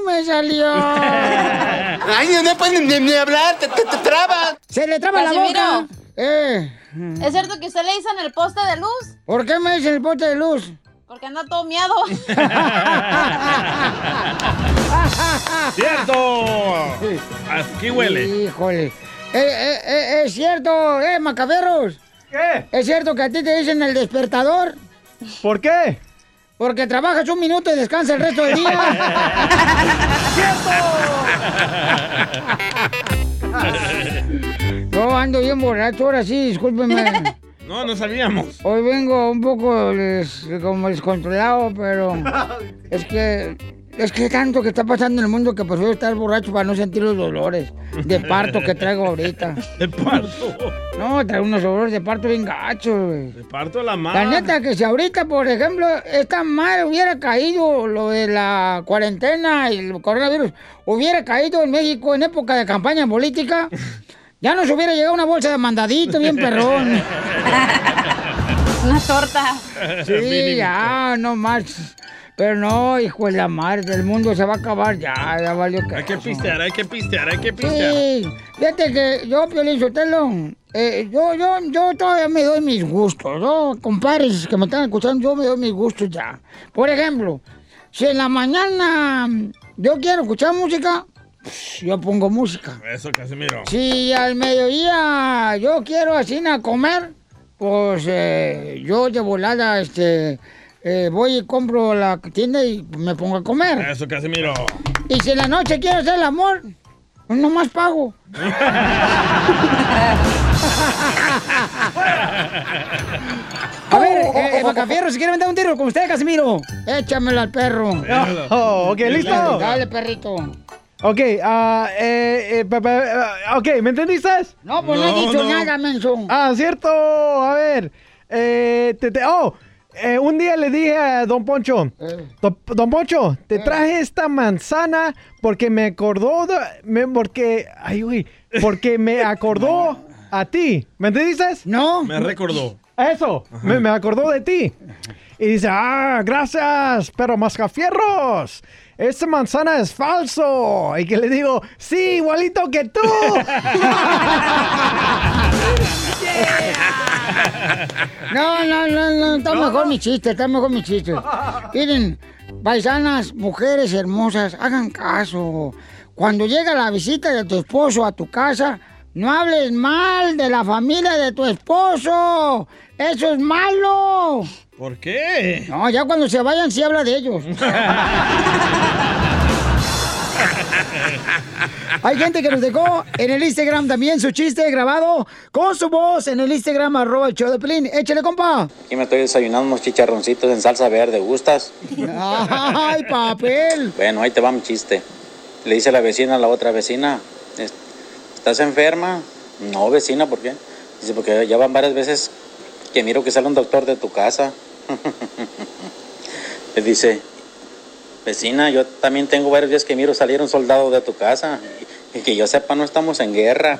me salió. Ay, no pueden ni, ni hablar, te, te, te trabas. Se le traba la boca. Eh. ¿Es cierto que usted le dicen el poste de luz? ¿Por qué me dicen el poste de luz? Porque anda todo miado. ¡Cierto! Aquí huele. Híjole. Eh, eh, eh, es cierto, eh, macaberos. ¿Qué? ¿Es cierto que a ti te dicen el despertador? ¿Por qué? Porque trabajas un minuto y descansas el resto del día. Yo ando bien borracho, ahora sí, discúlpeme. No, no sabíamos. Hoy vengo un poco como descontrolado, pero es que es que tanto que está pasando en el mundo que prefiero estar borracho para no sentir los dolores de parto que traigo ahorita. De parto. No, traigo unos dolores de parto bien gachos, güey. De parto la mano. La neta que si ahorita, por ejemplo, esta madre hubiera caído lo de la cuarentena y el coronavirus, hubiera caído en México en época de campaña política, ya nos hubiera llegado una bolsa de mandadito bien perrón. Una torta. Sí, ya, no más. Pero no, hijo de la madre, el mundo se va a acabar ya, ya valió que. Hay que pistear, hay que pistear, hay que pistear. Sí, fíjate que yo, Piolín Sotelo, eh, yo, yo, yo todavía me doy mis gustos, ¿no? Compadres que me están escuchando, yo me doy mis gustos ya. Por ejemplo, si en la mañana yo quiero escuchar música, yo pongo música. Eso, Casimiro. Si al mediodía yo quiero así a comer, pues eh, yo de volada este, eh, voy y compro la tienda y me pongo a comer. Eso, Casimiro. Y si en la noche quiero hacer el amor, pues nomás pago. A ver, eh, Macafierro, si quiere vender un tiro con usted, Casimiro, échamelo al perro. Oh, ok, ¿listo? Dale, perrito. Ok, ah, eh, eh, pa- pa- ah, ok, ¿me entendiste? No, pues no, he dicho nada, menso. Ah, cierto, a ver. Eh, te- te- oh, eh, un día le dije a Don Poncho, don, don Poncho, te traje esta manzana porque me acordó, de- me- porque, ay, güey, porque me acordó A ti. ¿Me dices? No. Me recordó. Eso, me, me acordó de ti. Y dice, ah, gracias, pero mascafierros. Esta manzana es falso. Y que le digo, sí, igualito que tú. No, no, no, no, está mejor mi chiste, está mejor mi chiste. Miren, paisanas, mujeres hermosas, hagan caso. Cuando llega la visita de tu esposo a tu casa, no hables mal de la familia de tu esposo. Eso es malo. ¿Por qué? No, ya cuando se vayan sí habla de ellos. Hay gente que nos dejó en el Instagram también su chiste grabado con su voz en el Instagram arroba el show de Pelín. Échale, compa. Aquí me estoy desayunando unos chicharroncitos en salsa verde. ¿Gustas? Ay, papel. Bueno, ahí te va mi chiste. Le dice la vecina a la otra vecina, "¿Es- ¿estás enferma? No, vecina, ¿por qué? Dice, porque ya van varias veces que miro que sale un doctor de tu casa. Le dice, vecina, yo también tengo varios días que miro salir un soldado de tu casa. Y que yo sepa, no estamos en guerra.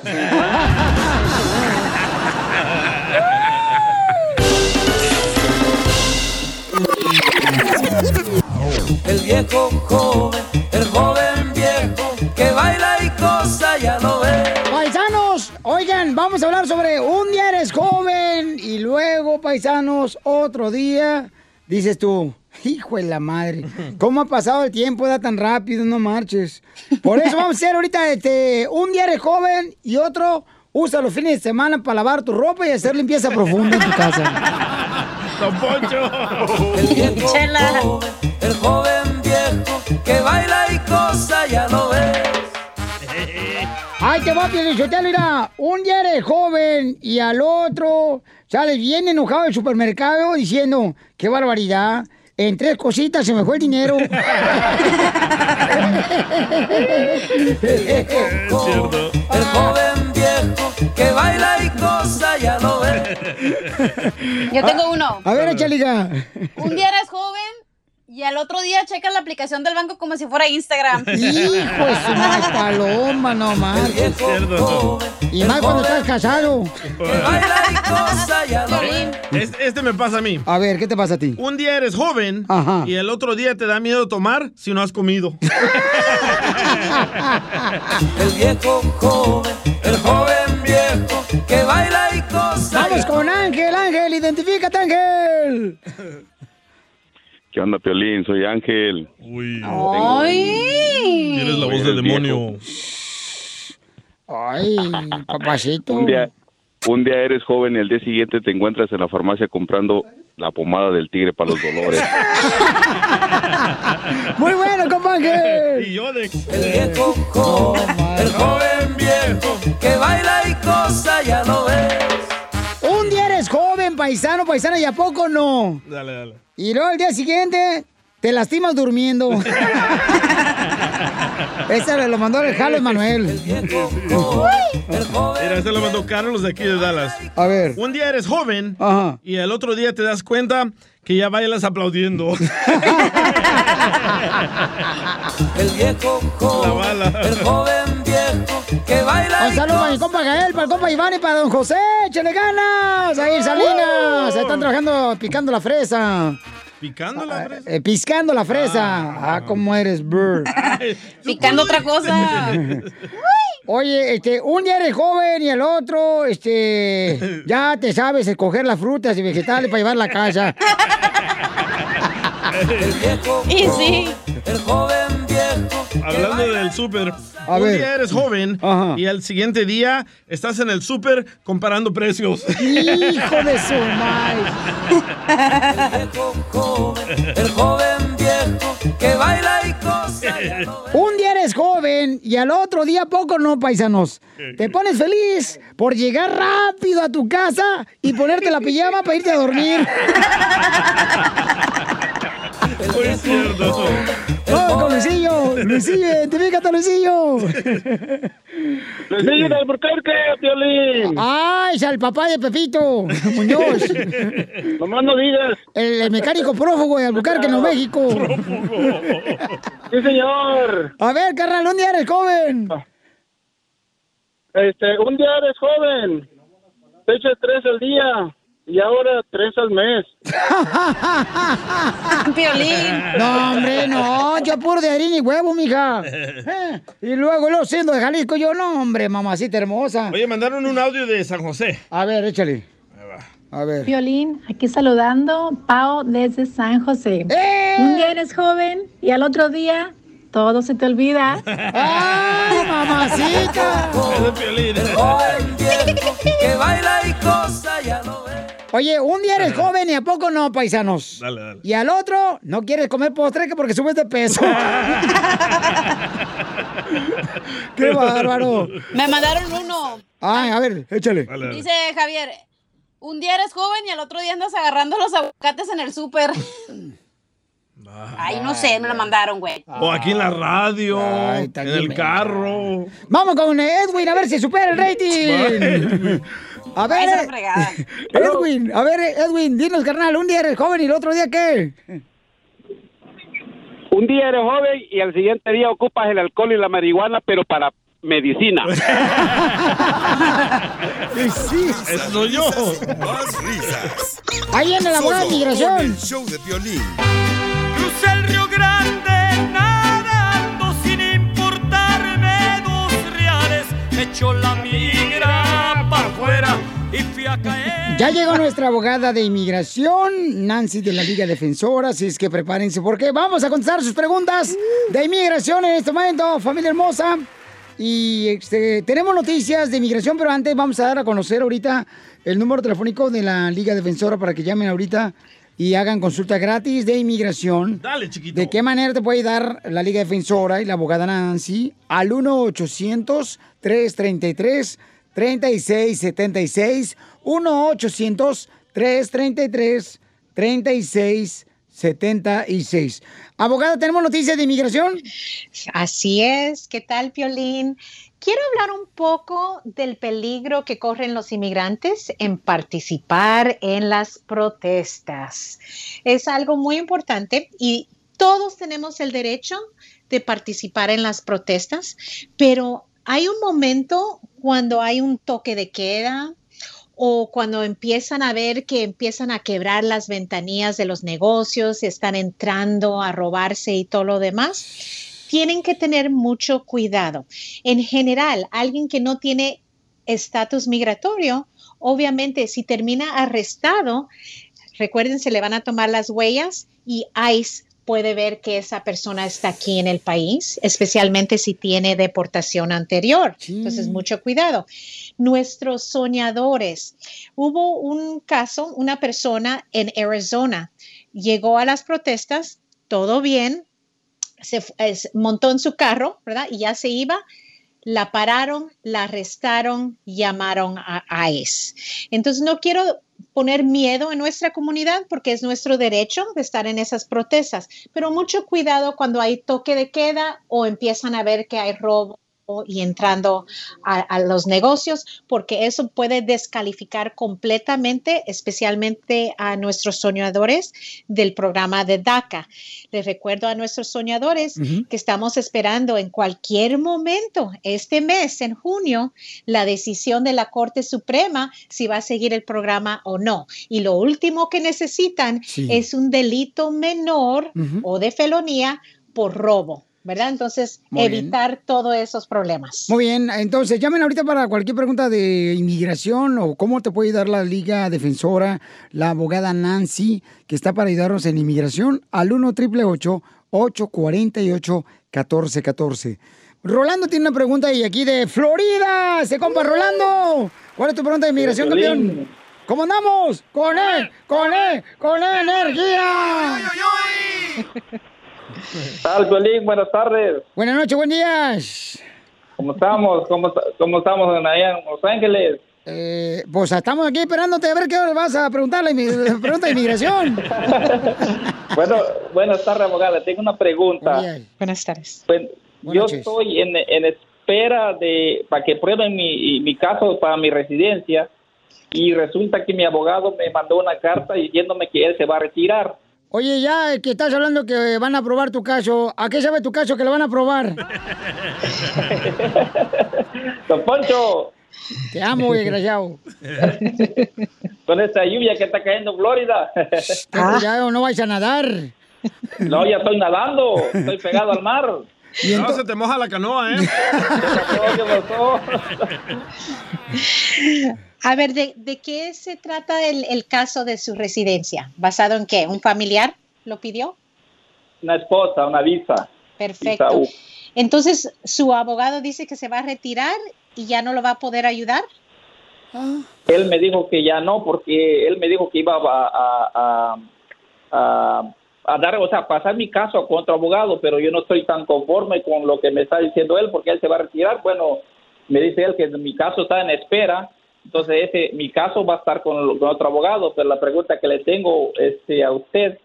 El viejo joven, el joven viejo que baila y cosa ya lo ve. Paisanos, oigan, vamos a hablar sobre un día eres joven y luego, paisanos, otro día, dices tú, hijo de la madre, ¿cómo ha pasado el tiempo? Da tan rápido, no marches. Por eso vamos a hacer ahorita este, un día eres joven y otro, usa los fines de semana para lavar tu ropa y hacer limpieza profunda en tu casa. Don Poncho. El viejo joven, el joven viejo que baila y cosa ya lo ves. Ay, te va a pedir, mira, un día eres joven y al otro sales bien enojado del supermercado diciendo, qué barbaridad, en tres cositas se me fue el dinero. El joven, el joven viejo que baila y cosa ya lo ves. Yo tengo uno. A ver, échaliga. Un día eres joven y al otro día checas la aplicación del banco como si fuera Instagram. Hijo de su madre, paloma, no más. Y más cuando estás casado. Este, este me pasa a mí. A ver, ¿qué te pasa a ti? Un día eres joven Ajá. y el otro día te da miedo tomar si no has comido. El viejo joven, el joven viejo que baila y cosa. Vamos con Ángel, Ángel, identifícate, Ángel. ¿Qué onda, Piolín? Soy Ángel. Uy. ¡Ay! Tienes la voz del demonio. Ay, papacito. Un día, un día eres joven y el día siguiente te encuentras en la farmacia comprando la pomada del tigre para los dolores. Muy bueno, compa Ángel. Y yo de... El viejo joven, el joven viejo que baila y cosa ya lo ves. Un día eres joven, paisano, paisana, y a poco no. Dale, dale. Y luego el día siguiente te lastimas durmiendo. Ese lo mandó el jalo Manuel. Mira, este lo mandó Carlos de aquí de Dallas. A ver. Un día eres joven Ajá. y el otro día te das cuenta que ya bailas aplaudiendo. El viejo joven, el joven viejo que baila Un saludo para mi compa Gael, para el compa Iván y para don José. ¡Échale ganas! Ahí en Salinas. Se están trabajando picando la fresa. ¿Picando la fresa? Eh, piscando la fresa. Ah, cómo eres, bird. Picando otra cosa. Oye, este, un día eres joven y el otro, este, ya te sabes escoger las frutas y vegetales para llevar a la casa. El viejo Y sí. el joven viejo Hablando del súper, A un ver. día eres joven Ajá. y al siguiente día estás en el súper comparando precios. Hijo de su madre. el viejo joven, el joven viejo que baila y cosa. Un día eres joven y al otro día poco no, paisanos. Te pones feliz por llegar rápido a tu casa y ponerte la pijama para irte a dormir. Muy cierto. ¡Oh, con Luisillo! ¡Luisillo, identifícate, Luisillo! Luisillo del Burquerque, Piolín. ¡Ay, es el papá de Pepito Muñoz! Nomás no digas. El, el mecánico prófugo de Albuquerque, Nuevo México. Sí, señor. A ver, carnal, un día eres joven. Este, un día eres joven te eché tres al día y ahora tres al mes. Piolín. No, hombre, no, yo puro de harina y huevo, mija. Eh, Y luego, lo siendo de Jalisco, yo, no, hombre, mamacita hermosa. Oye, mandaron un audio de San José. A ver, échale. A ver. Violín, aquí saludando, Pau desde San José. ¡Eh! Un día eres joven y al otro día todo se te olvida. ¡Ay, mamacita! que baila y cosa ya lo ve. Oye, un día eres joven y a poco no, paisanos. Dale, dale. Y al otro, no quieres comer postre que porque subes de peso. ¡Qué bárbaro! Me mandaron uno. Ay, a ver, échale. Dice Javier, un día eres joven y al otro día andas agarrando los aguacates en el súper. Ay, no sé, me lo mandaron, güey. O aquí en la radio, en el carro. Vamos con Edwin, a ver si supera el rating. A ver, fregada. Edwin, a ver, Edwin, dinos, carnal, un día eres joven y el otro día qué? Un día eres joven y al siguiente día ocupas el alcohol y la marihuana, pero para medicina. sí. Eso soy yo. Más risas. Ahí viene la abogada de Solo migración. El show de violín. Crucé el Río Grande nadando sin importarme dos reales. Me echó la migra y fui a caer. Ya llegó nuestra abogada de inmigración, Nancy de la Liga Defensora, así es que prepárense porque vamos a contestar sus preguntas de inmigración en este momento, familia hermosa. Y este, tenemos noticias de inmigración, pero antes vamos a dar a conocer ahorita el número telefónico de la Liga Defensora para que llamen ahorita y hagan consulta gratis de inmigración. Dale, chiquito. ¿De qué manera te puede dar la Liga Defensora y la abogada Nancy? Al 1-800-333-3676. 1-800-333-3676. Abogada, ¿tenemos noticias de inmigración? Así es, ¿qué tal, Piolín? Quiero hablar un poco del peligro que corren los inmigrantes en participar en las protestas. Es algo muy importante y todos tenemos el derecho de participar en las protestas, pero hay un momento cuando hay un toque de queda, o cuando empiezan a ver que empiezan a quebrar las ventanillas de los negocios, están entrando a robarse y todo lo demás, tienen que tener mucho cuidado. En general, alguien que no tiene estatus migratorio, obviamente si termina arrestado, recuerden, se le van a tomar las huellas y ICE puede ver que esa persona está aquí en el país, especialmente si tiene deportación anterior. Entonces, mucho cuidado. Nuestros soñadores. Hubo un caso, una persona en Arizona llegó a las protestas, todo bien, se es- montó en su carro, ¿verdad? Y ya se iba. La pararon, la arrestaron, llamaron a ICE. Entonces, no quiero poner miedo en nuestra comunidad porque es nuestro derecho de estar en esas protestas, pero mucho cuidado cuando hay toque de queda o empiezan a ver que hay robo y entrando a, a los negocios, porque eso puede descalificar completamente, especialmente a nuestros soñadores del programa de DACA. Les recuerdo a nuestros soñadores que estamos esperando en cualquier momento, este mes, en junio, la decisión de la Corte Suprema si va a seguir el programa o no. Y lo último que necesitan Sí. es un delito menor o de felonía por robo. ¿Verdad? Entonces, Muy bien. evitar todos esos problemas. Muy bien, entonces llamen ahorita para cualquier pregunta de inmigración o cómo te puede ayudar la Liga Defensora, la abogada Nancy, que está para ayudarnos en inmigración, al 1 888 848 1414 Rolando tiene una pregunta y aquí de Florida. Se compa Rolando. ¿Cuál es tu pregunta de inmigración, campeón? ¿Cómo andamos? Con E, con E, con E energía. Tal, Piolín? Buenas tardes. Buenas noches, buen días. ¿Cómo estamos? ¿Cómo, cómo estamos en allá en Los Ángeles? Eh, pues estamos aquí esperándote a ver qué hora vas a preguntar la, pregunta de inmigración. Bueno, buenas tardes, abogada. Tengo una pregunta. Buenas tardes. Pues, Buenas yo noches. estoy en, en espera de para que prueben mi, mi caso para mi residencia y resulta que mi abogado me mandó una carta diciéndome que él se va a retirar. Oye, ya que estás hablando que van a aprobar tu caso, ¿a qué sabe tu caso que lo van a aprobar? Don Poncho, Te amo, desgraciado. Con esta lluvia que está cayendo en Florida. Ten cuidado, no vais a nadar. No, ya estoy nadando. Estoy pegado al mar. No, se te moja la canoa, ¿eh? A ver, ¿de, de qué se trata el, el caso de su residencia? ¿Basado en qué? ¿Un familiar lo pidió? Una esposa, una visa. Perfecto. Visa U. Entonces, ¿su abogado dice que se va a retirar y ya no lo va a poder ayudar? Él me dijo que ya no, porque él me dijo que iba a, a, a, a- a dar, o sea, pasar mi caso con otro abogado, pero yo no estoy tan conforme con lo que me está diciendo él, porque él se va a retirar. Bueno, me dice él que mi caso está en espera, entonces ese mi caso va a estar con, con otro abogado, pero la pregunta que le tengo este, a usted,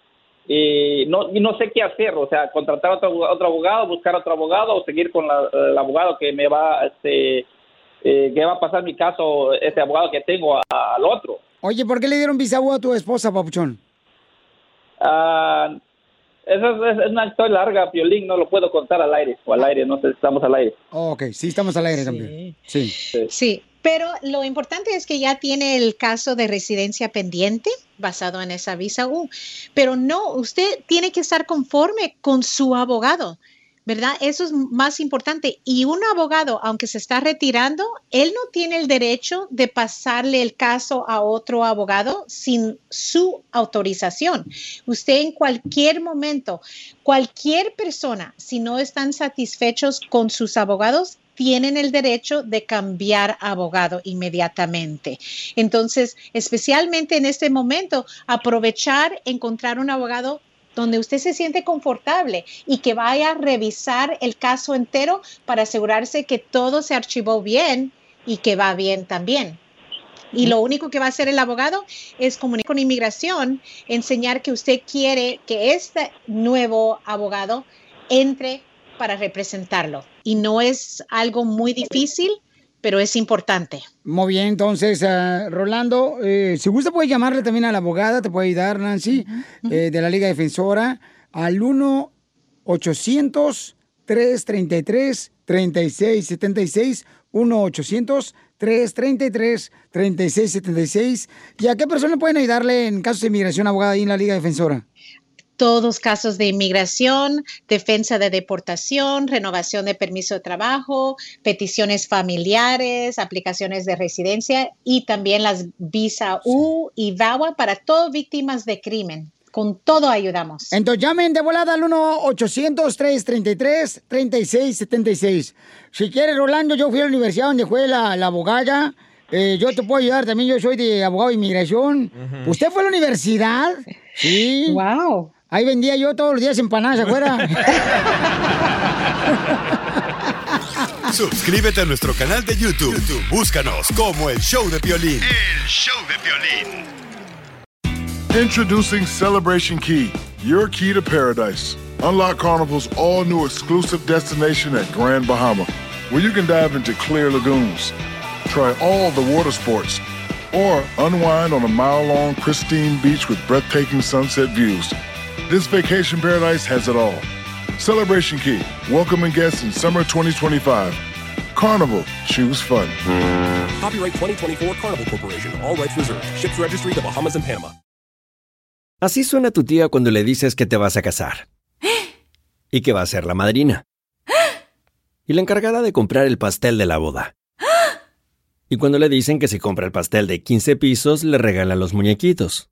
eh, no, no sé qué hacer, o sea, contratar otro, otro abogado, buscar otro abogado o seguir con la- el abogado que me va, este, eh, que va a pasar mi caso, ese abogado que tengo a- al otro. Oye, ¿por qué le dieron visa a tu esposa, papuchón? Ah, esa es, es una historia larga, Piolín, no lo puedo contar al aire, o al aire, no sé si estamos al aire. Oh, ok, sí, estamos al aire también. Sí. Sí, pero lo importante es que ya tiene el caso de residencia pendiente basado en esa visa U. Pero no, usted tiene que estar conforme con su abogado, ¿verdad? Eso es más importante. Y un abogado, aunque se está retirando, él no tiene el derecho de pasarle el caso a otro abogado sin su autorización. Usted en cualquier momento, cualquier persona, si no están satisfechos con sus abogados, tienen el derecho de cambiar abogado inmediatamente. Entonces, especialmente en este momento, aprovechar, encontrar un abogado donde usted se siente confortable y que vaya a revisar el caso entero para asegurarse que todo se archivó bien y que va bien también. Y lo único que va a hacer el abogado es comunicar con inmigración, enseñar que usted quiere que este nuevo abogado entre para representarlo. Y no es algo muy difícil, pero es importante. Muy bien, entonces, ah, Rolando, eh, si gusta puede llamarle también a la abogada, te puede ayudar, Nancy, eh, de la Liga Defensora, al 1-800-333-3676, 1-800-333-3676. ¿Y a qué persona pueden ayudarle en casos de inmigración, abogada, ahí en la Liga Defensora? Todos casos de inmigración, defensa de deportación, renovación de permiso de trabajo, peticiones familiares, aplicaciones de residencia y también las visa U y VAWA para todas víctimas de crimen. Con todo ayudamos. Entonces llamen de volada al 1-800-333-3676. Si quieres, Rolando, yo fui a la universidad donde fue la, la abogada. Eh, yo te puedo ayudar también, yo soy de abogado de inmigración. ¿Usted fue a la universidad? Sí. Wow. Ahí vendía yo todos los días empanadas afuera. Suscríbete a nuestro canal de YouTube. YouTube, Búscanos como El Show de Violín. El Show de Violín. Introducing Celebration Key, your key to paradise. Unlock Carnival's all new exclusive destination at Grand Bahama, where you can dive into clear lagoons, try all the water sports, or unwind on a mile long, pristine beach with breathtaking sunset views. This vacation paradise has it all. Celebration Key, welcoming guests in summer 2025. Carnival, choose fun. Copyright 2024 Carnival Corporation. All rights reserved. Ships registry the Bahamas and Panama. Así suena tu tía cuando le dices que te vas a casar. Y que va a ser la madrina. Y la encargada de comprar el pastel de la boda. Y cuando le dicen que si compra el pastel de 15 pisos, le regalan los muñequitos.